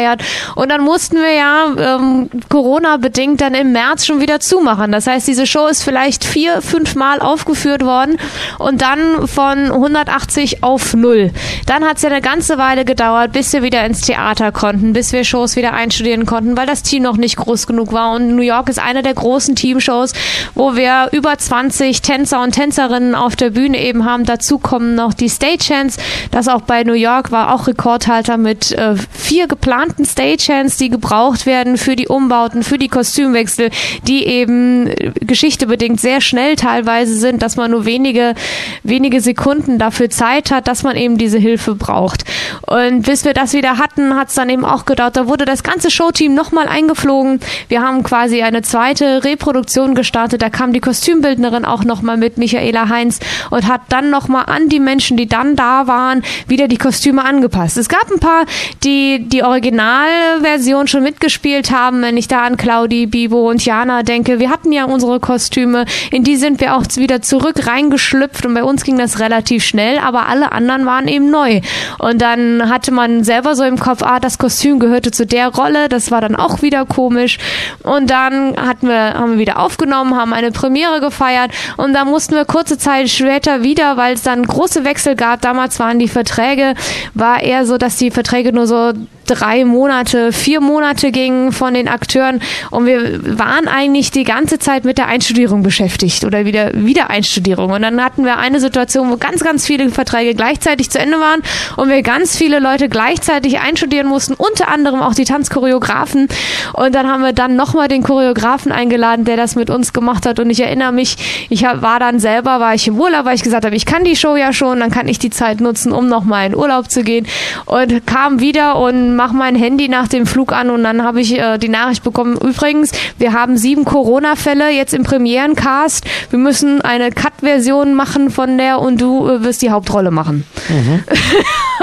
und dann mussten wir ja ähm, Corona-bedingt dann im März schon wieder zumachen. Das heißt, diese Show ist vielleicht vier, fünf Mal aufgeführt worden und dann von 180 auf null. Dann hat es ja eine ganze Weile gedauert, bis wir wieder ins Theater konnten, bis wir Shows wieder einstudieren konnten, weil das Team noch nicht groß genug war. Und New York ist eine der großen Teamshows, wo wir über 20 Tänzer und Tänzerinnen auf der Bühne eben haben. Dazu kommen noch die Stagehands. Das auch bei New York war auch Rekordhalter mit äh, vier geplanten Stagehands, die gebraucht werden für die Umbauten, für die Kostümwechsel, die eben Geschichte bedingt sehr schnell teilweise sind, dass man nur wenige, wenige Sekunden dafür Zeit hat, dass man eben diese Hilfe braucht. Und bis wir das wieder hatten, hat es dann eben auch gedauert. Da wurde das ganze Showteam nochmal eingeflogen. Wir haben quasi eine zweite Reproduktion gestartet. Da kam die Kostümbildnerin auch nochmal mit, Michaela Heinz, und hat dann nochmal an die Menschen, die dann da waren, wieder die Kostüme angepasst. Es gab ein paar, die die Originalversion schon mitgespielt haben. Wenn ich da an Claudi, Bibo und Jana denke, wir hatten ja unsere Kostüme. In die sind wir auch wieder zurück reingeschlüpft und bei uns ging das relativ schnell, aber alle anderen waren eben neu. Und dann hatte man selber so im Kopf, ah, das Kostüm gehörte zu der Rolle, das war dann auch wieder komisch. Und dann hatten wir, haben wir wieder aufgenommen, haben eine Premiere gefeiert und da mussten wir kurze Zeit später wieder, weil es dann große Wechsel gab. Damals waren die Verträge, war eher so, dass die Verträge nur so drei Monate, vier Monate ging von den Akteuren und wir waren eigentlich die ganze Zeit mit der Einstudierung beschäftigt oder wieder Wiedereinstudierung. Und dann hatten wir eine Situation, wo ganz, ganz viele Verträge gleichzeitig zu Ende waren und wir ganz viele Leute gleichzeitig einstudieren mussten, unter anderem auch die Tanzchoreografen. Und dann haben wir dann nochmal den Choreografen eingeladen, der das mit uns gemacht hat. Und ich erinnere mich, ich war dann selber, war ich im Urlaub, weil ich gesagt habe, ich kann die Show ja schon, dann kann ich die Zeit nutzen, um nochmal in Urlaub zu gehen. Und kam wieder und mach mein Handy nach dem Flug an und dann habe ich äh, die Nachricht bekommen, übrigens, wir haben sieben Corona-Fälle jetzt im Premierencast. Wir müssen eine Cut-Version machen von der und du äh, wirst die Hauptrolle machen. Mhm.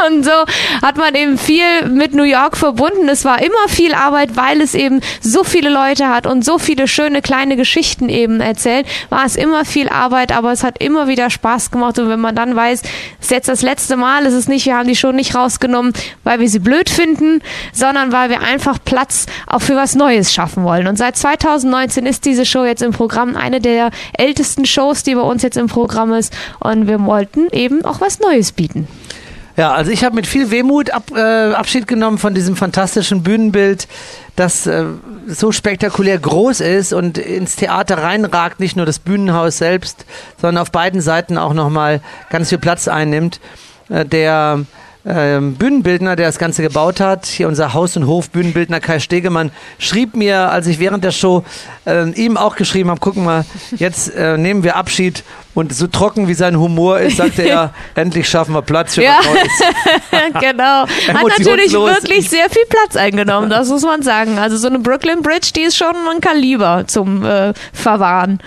(laughs) und so hat man eben viel mit New York verbunden. Es war immer viel Arbeit, weil es eben so viele Leute hat und so viele schöne kleine Geschichten eben erzählt, war es immer viel Arbeit, aber es hat immer wieder Spaß gemacht. Und wenn man dann weiß, es ist jetzt das letzte Mal, ist es nicht, wir haben die schon nicht rausgenommen, weil wir sie blöd finden, sondern weil wir einfach Platz auch für was Neues schaffen wollen. Und seit 2019 ist diese Show jetzt im Programm eine der ältesten Shows, die bei uns jetzt im Programm ist. Und wir wollten eben auch was Neues bieten. Ja, also ich habe mit viel Wehmut ab, äh, Abschied genommen von diesem fantastischen Bühnenbild, das äh, so spektakulär groß ist und ins Theater reinragt, nicht nur das Bühnenhaus selbst, sondern auf beiden Seiten auch nochmal ganz viel Platz einnimmt. Äh, der ähm, Bühnenbildner, der das Ganze gebaut hat, hier unser Haus- und Hof-Bühnenbildner Kai Stegemann, schrieb mir, als ich während der Show äh, ihm auch geschrieben habe, gucken mal, jetzt äh, nehmen wir Abschied und so trocken wie sein Humor ist, sagte er, (laughs) endlich schaffen wir Platz für ja. (laughs) genau. (laughs) Hat natürlich wirklich sehr viel Platz eingenommen, das muss man sagen. Also so eine Brooklyn Bridge, die ist schon ein Kaliber zum äh, Verwahren.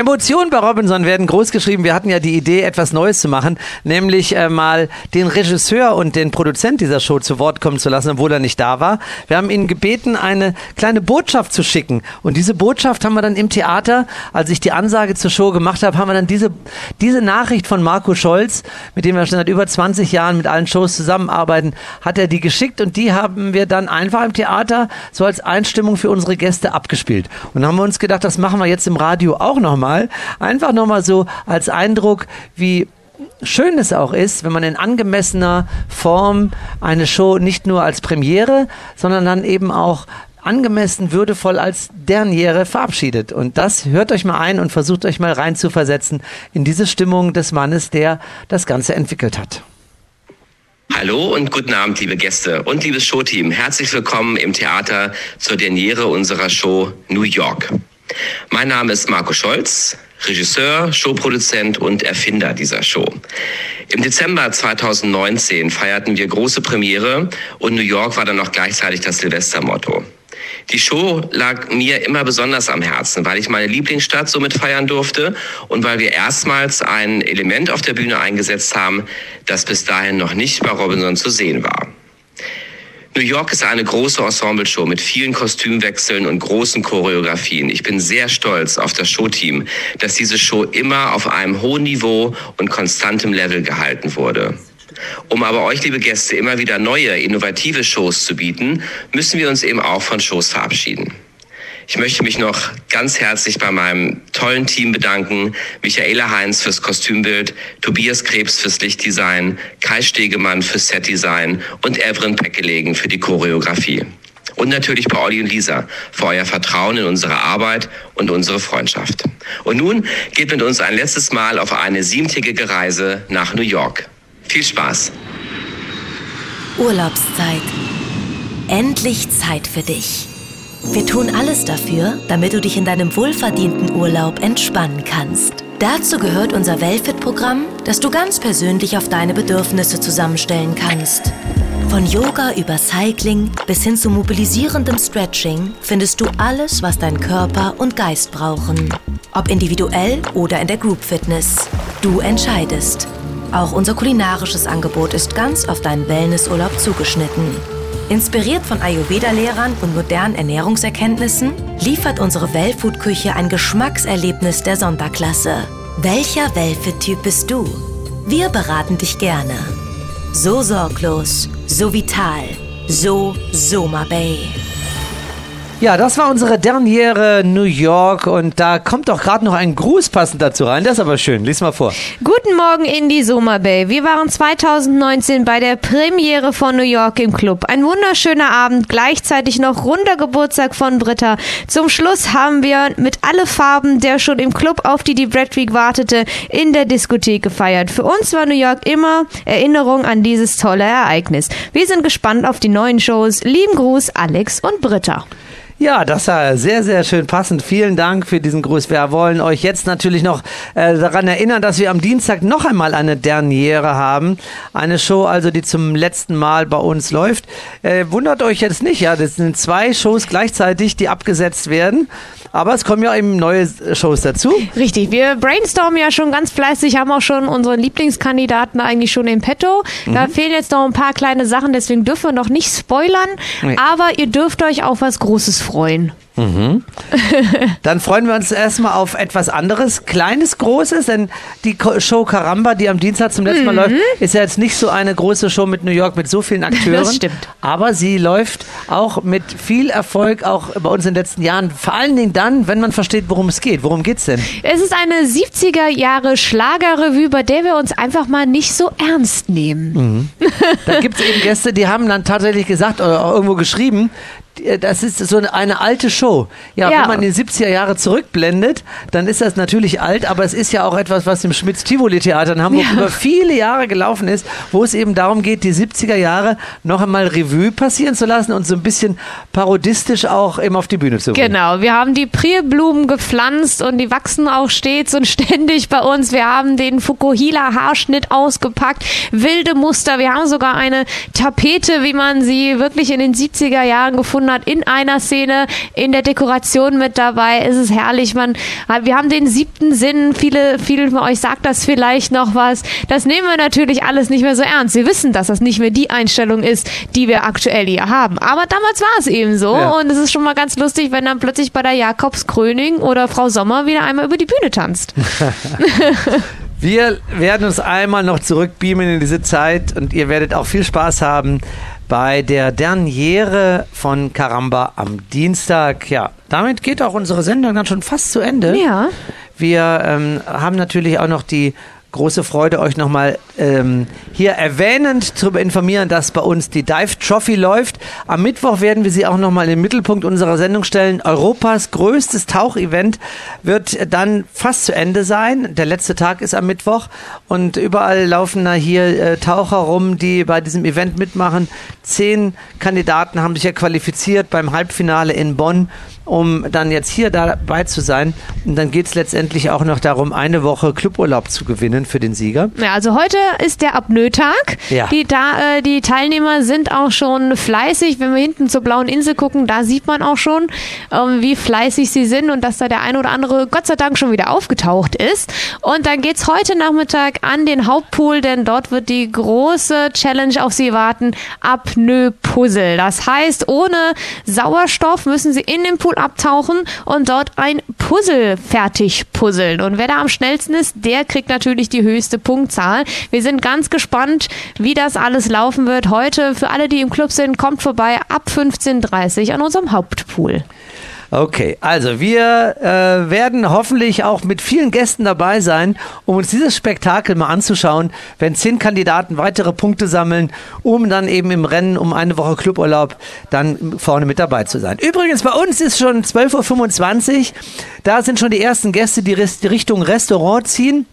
Emotionen bei Robinson werden groß geschrieben. Wir hatten ja die Idee, etwas Neues zu machen, nämlich äh, mal den Regisseur und den Produzent dieser Show zu Wort kommen zu lassen, obwohl er nicht da war. Wir haben ihn gebeten, eine kleine Botschaft zu schicken. Und diese Botschaft haben wir dann im Theater, als ich die Ansage zur Show gemacht habe, haben wir dann diese, diese Nachricht von Marco Scholz, mit dem wir schon seit über 20 Jahren mit allen Shows zusammenarbeiten, hat er die geschickt und die haben wir dann einfach im Theater so als Einstimmung für unsere Gäste abgespielt. Und dann haben wir uns gedacht, das machen wir jetzt im Radio auch nochmal nochmal. Einfach nochmal so als Eindruck, wie schön es auch ist, wenn man in angemessener Form eine Show nicht nur als Premiere, sondern dann eben auch angemessen würdevoll als Derniere verabschiedet. Und das hört euch mal ein und versucht euch mal rein zu versetzen in diese Stimmung des Mannes, der das Ganze entwickelt hat. Hallo und guten Abend, liebe Gäste und liebes Showteam. Herzlich willkommen im Theater zur Derniere unserer Show New York. Mein Name ist Marco Scholz, Regisseur, Showproduzent und Erfinder dieser Show. Im Dezember 2019 feierten wir große Premiere und New York war dann noch gleichzeitig das Silvestermotto. Die Show lag mir immer besonders am Herzen, weil ich meine Lieblingsstadt somit feiern durfte und weil wir erstmals ein Element auf der Bühne eingesetzt haben, das bis dahin noch nicht bei Robinson zu sehen war. New York ist eine große Ensemble-Show mit vielen Kostümwechseln und großen Choreografien. Ich bin sehr stolz auf das Showteam, dass diese Show immer auf einem hohen Niveau und konstantem Level gehalten wurde. Um aber euch, liebe Gäste, immer wieder neue, innovative Shows zu bieten, müssen wir uns eben auch von Shows verabschieden. Ich möchte mich noch ganz herzlich bei meinem tollen Team bedanken. Michaela Heinz fürs Kostümbild, Tobias Krebs fürs Lichtdesign, Kai Stegemann fürs Setdesign und Evren Peckelegen für die Choreografie. Und natürlich bei Olli und Lisa für euer Vertrauen in unsere Arbeit und unsere Freundschaft. Und nun geht mit uns ein letztes Mal auf eine siebentägige Reise nach New York. Viel Spaß! Urlaubszeit. Endlich Zeit für dich. Wir tun alles dafür, damit du dich in deinem wohlverdienten Urlaub entspannen kannst. Dazu gehört unser Wellfit-Programm, das du ganz persönlich auf deine Bedürfnisse zusammenstellen kannst. Von Yoga über Cycling bis hin zu mobilisierendem Stretching findest du alles, was dein Körper und Geist brauchen. Ob individuell oder in der Group Fitness. Du entscheidest. Auch unser kulinarisches Angebot ist ganz auf deinen Wellnessurlaub zugeschnitten. Inspiriert von Ayurveda-Lehrern und modernen Ernährungserkenntnissen liefert unsere Wellfood-Küche ein Geschmackserlebnis der Sonderklasse. Welcher Wellfood-Typ bist du? Wir beraten dich gerne. So sorglos, so vital, so Soma Bay. Ja, das war unsere Derniere New York und da kommt doch gerade noch ein Gruß passend dazu rein. Das ist aber schön. Lies mal vor. Guten Morgen in die Soma Bay. Wir waren 2019 bei der Premiere von New York im Club. Ein wunderschöner Abend, gleichzeitig noch runder Geburtstag von Britta. Zum Schluss haben wir mit alle Farben, der schon im Club auf die Red Week wartete, in der Diskothek gefeiert. Für uns war New York immer Erinnerung an dieses tolle Ereignis. Wir sind gespannt auf die neuen Shows. Lieben Gruß, Alex und Britta. Ja, das war sehr, sehr schön passend. Vielen Dank für diesen Gruß. Wir wollen euch jetzt natürlich noch äh, daran erinnern, dass wir am Dienstag noch einmal eine Derniere haben. Eine Show, also die zum letzten Mal bei uns läuft. Äh, wundert euch jetzt nicht, ja, das sind zwei Shows gleichzeitig, die abgesetzt werden. Aber es kommen ja eben neue Shows dazu. Richtig, wir brainstormen ja schon ganz fleißig, haben auch schon unseren Lieblingskandidaten eigentlich schon in petto. Da mhm. fehlen jetzt noch ein paar kleine Sachen, deswegen dürfen wir noch nicht spoilern. Nee. Aber ihr dürft euch auf was Großes freuen. Mhm. Dann freuen wir uns erstmal auf etwas anderes, kleines, großes, denn die Show Caramba, die am Dienstag zum letzten Mal mhm. läuft, ist ja jetzt nicht so eine große Show mit New York mit so vielen Akteuren. Das stimmt. Aber sie läuft auch mit viel Erfolg, auch bei uns in den letzten Jahren. Vor allen Dingen dann, wenn man versteht, worum es geht. Worum geht es denn? Es ist eine 70er Jahre Schlagerrevue, bei der wir uns einfach mal nicht so ernst nehmen. Mhm. Da gibt es eben Gäste, die haben dann tatsächlich gesagt oder auch irgendwo geschrieben, das ist so eine alte Show. Ja, ja, wenn man die 70er Jahre zurückblendet, dann ist das natürlich alt, aber es ist ja auch etwas, was im Schmitz-Tivoli-Theater in Hamburg ja. über viele Jahre gelaufen ist, wo es eben darum geht, die 70er Jahre noch einmal Revue passieren zu lassen und so ein bisschen parodistisch auch eben auf die Bühne zu bringen. Genau, wir haben die Prierblumen gepflanzt und die wachsen auch stets und (laughs) ständig bei uns. Wir haben den Fukuhila-Haarschnitt ausgepackt, wilde Muster. Wir haben sogar eine Tapete, wie man sie wirklich in den 70er Jahren gefunden hat, in einer Szene in der Dekoration mit dabei. Es ist herrlich. Man, wir haben den siebten Sinn. Viele, viele von euch sagt das vielleicht noch was. Das nehmen wir natürlich alles nicht mehr so ernst. Wir wissen, dass das nicht mehr die Einstellung ist, die wir aktuell hier haben. Aber damals war es eben so. Ja. Und es ist schon mal ganz lustig, wenn dann plötzlich bei der Jakobskröning oder Frau Sommer wieder einmal über die Bühne tanzt. (laughs) Wir werden uns einmal noch zurückbeamen in diese Zeit und ihr werdet auch viel Spaß haben bei der Derniere von Karamba am Dienstag. Ja, damit geht auch unsere Sendung dann schon fast zu Ende. Ja. Wir ähm, haben natürlich auch noch die große Freude, euch nochmal ähm, hier erwähnend zu informieren, dass bei uns die Dive Trophy läuft. Am Mittwoch werden wir sie auch nochmal in den Mittelpunkt unserer Sendung stellen. Europas größtes Tauchevent wird dann fast zu Ende sein. Der letzte Tag ist am Mittwoch und überall laufen da hier äh, Taucher rum, die bei diesem Event mitmachen. Zehn Kandidaten haben sich ja qualifiziert beim Halbfinale in Bonn um dann jetzt hier dabei zu sein. Und dann geht es letztendlich auch noch darum, eine Woche Cluburlaub zu gewinnen für den Sieger. Ja, also heute ist der Apnoe-Tag. Ja. Die, da, äh, die Teilnehmer sind auch schon fleißig. Wenn wir hinten zur blauen Insel gucken, da sieht man auch schon, ähm, wie fleißig sie sind und dass da der ein oder andere Gott sei Dank schon wieder aufgetaucht ist. Und dann geht es heute Nachmittag an den Hauptpool, denn dort wird die große Challenge auf sie warten, Apnoe-Puzzle. Das heißt, ohne Sauerstoff müssen sie in den Pool abtauchen und dort ein Puzzle fertig puzzeln. Und wer da am schnellsten ist, der kriegt natürlich die höchste Punktzahl. Wir sind ganz gespannt, wie das alles laufen wird. Heute für alle, die im Club sind, kommt vorbei ab 15.30 Uhr an unserem Hauptpool. Okay, also wir äh, werden hoffentlich auch mit vielen Gästen dabei sein, um uns dieses Spektakel mal anzuschauen, wenn zehn Kandidaten weitere Punkte sammeln, um dann eben im Rennen um eine Woche Cluburlaub dann vorne mit dabei zu sein. Übrigens, bei uns ist schon 12.25 Uhr, da sind schon die ersten Gäste, die Richtung Restaurant ziehen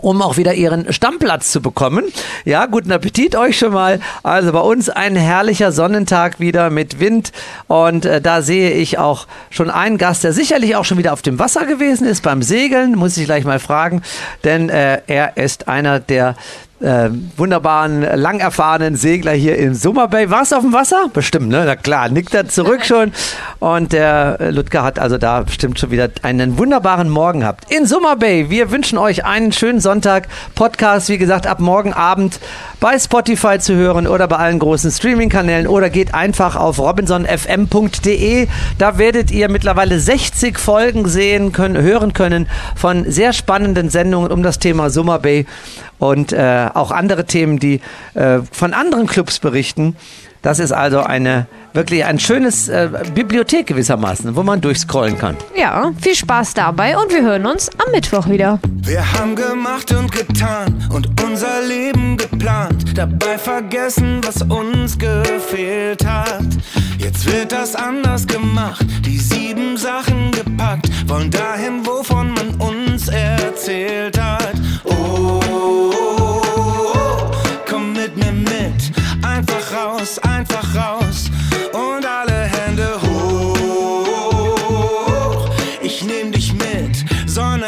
um auch wieder ihren Stammplatz zu bekommen. Ja, guten Appetit euch schon mal. Also bei uns ein herrlicher Sonnentag wieder mit Wind und äh, da sehe ich auch schon einen Gast, der sicherlich auch schon wieder auf dem Wasser gewesen ist beim Segeln, muss ich gleich mal fragen, denn äh, er ist einer der äh, wunderbaren, lang erfahrenen Segler hier in Summer Bay. Warst du auf dem Wasser? Bestimmt, ne? Na klar, nickt er zurück (laughs) schon. Und der äh, Ludger hat also da bestimmt schon wieder einen wunderbaren Morgen gehabt. In Summer Bay, wir wünschen euch einen schönen Sonntag. Podcast, wie gesagt, ab morgen Abend bei Spotify zu hören oder bei allen großen Streaming-Kanälen oder geht einfach auf robinsonfm.de. Da werdet ihr mittlerweile 60 Folgen sehen können, hören können von sehr spannenden Sendungen um das Thema Summer Bay. Und äh, auch andere Themen, die äh, von anderen Clubs berichten. Das ist also eine wirklich ein schönes äh, Bibliothek gewissermaßen, wo man durchscrollen kann. Ja, viel Spaß dabei und wir hören uns am Mittwoch wieder. Wir haben gemacht und getan und unser Leben geplant, dabei vergessen, was uns gefehlt hat. Jetzt wird das anders gemacht, die sieben Sachen gepackt, wollen dahin, wovon man uns erzählt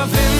Sommer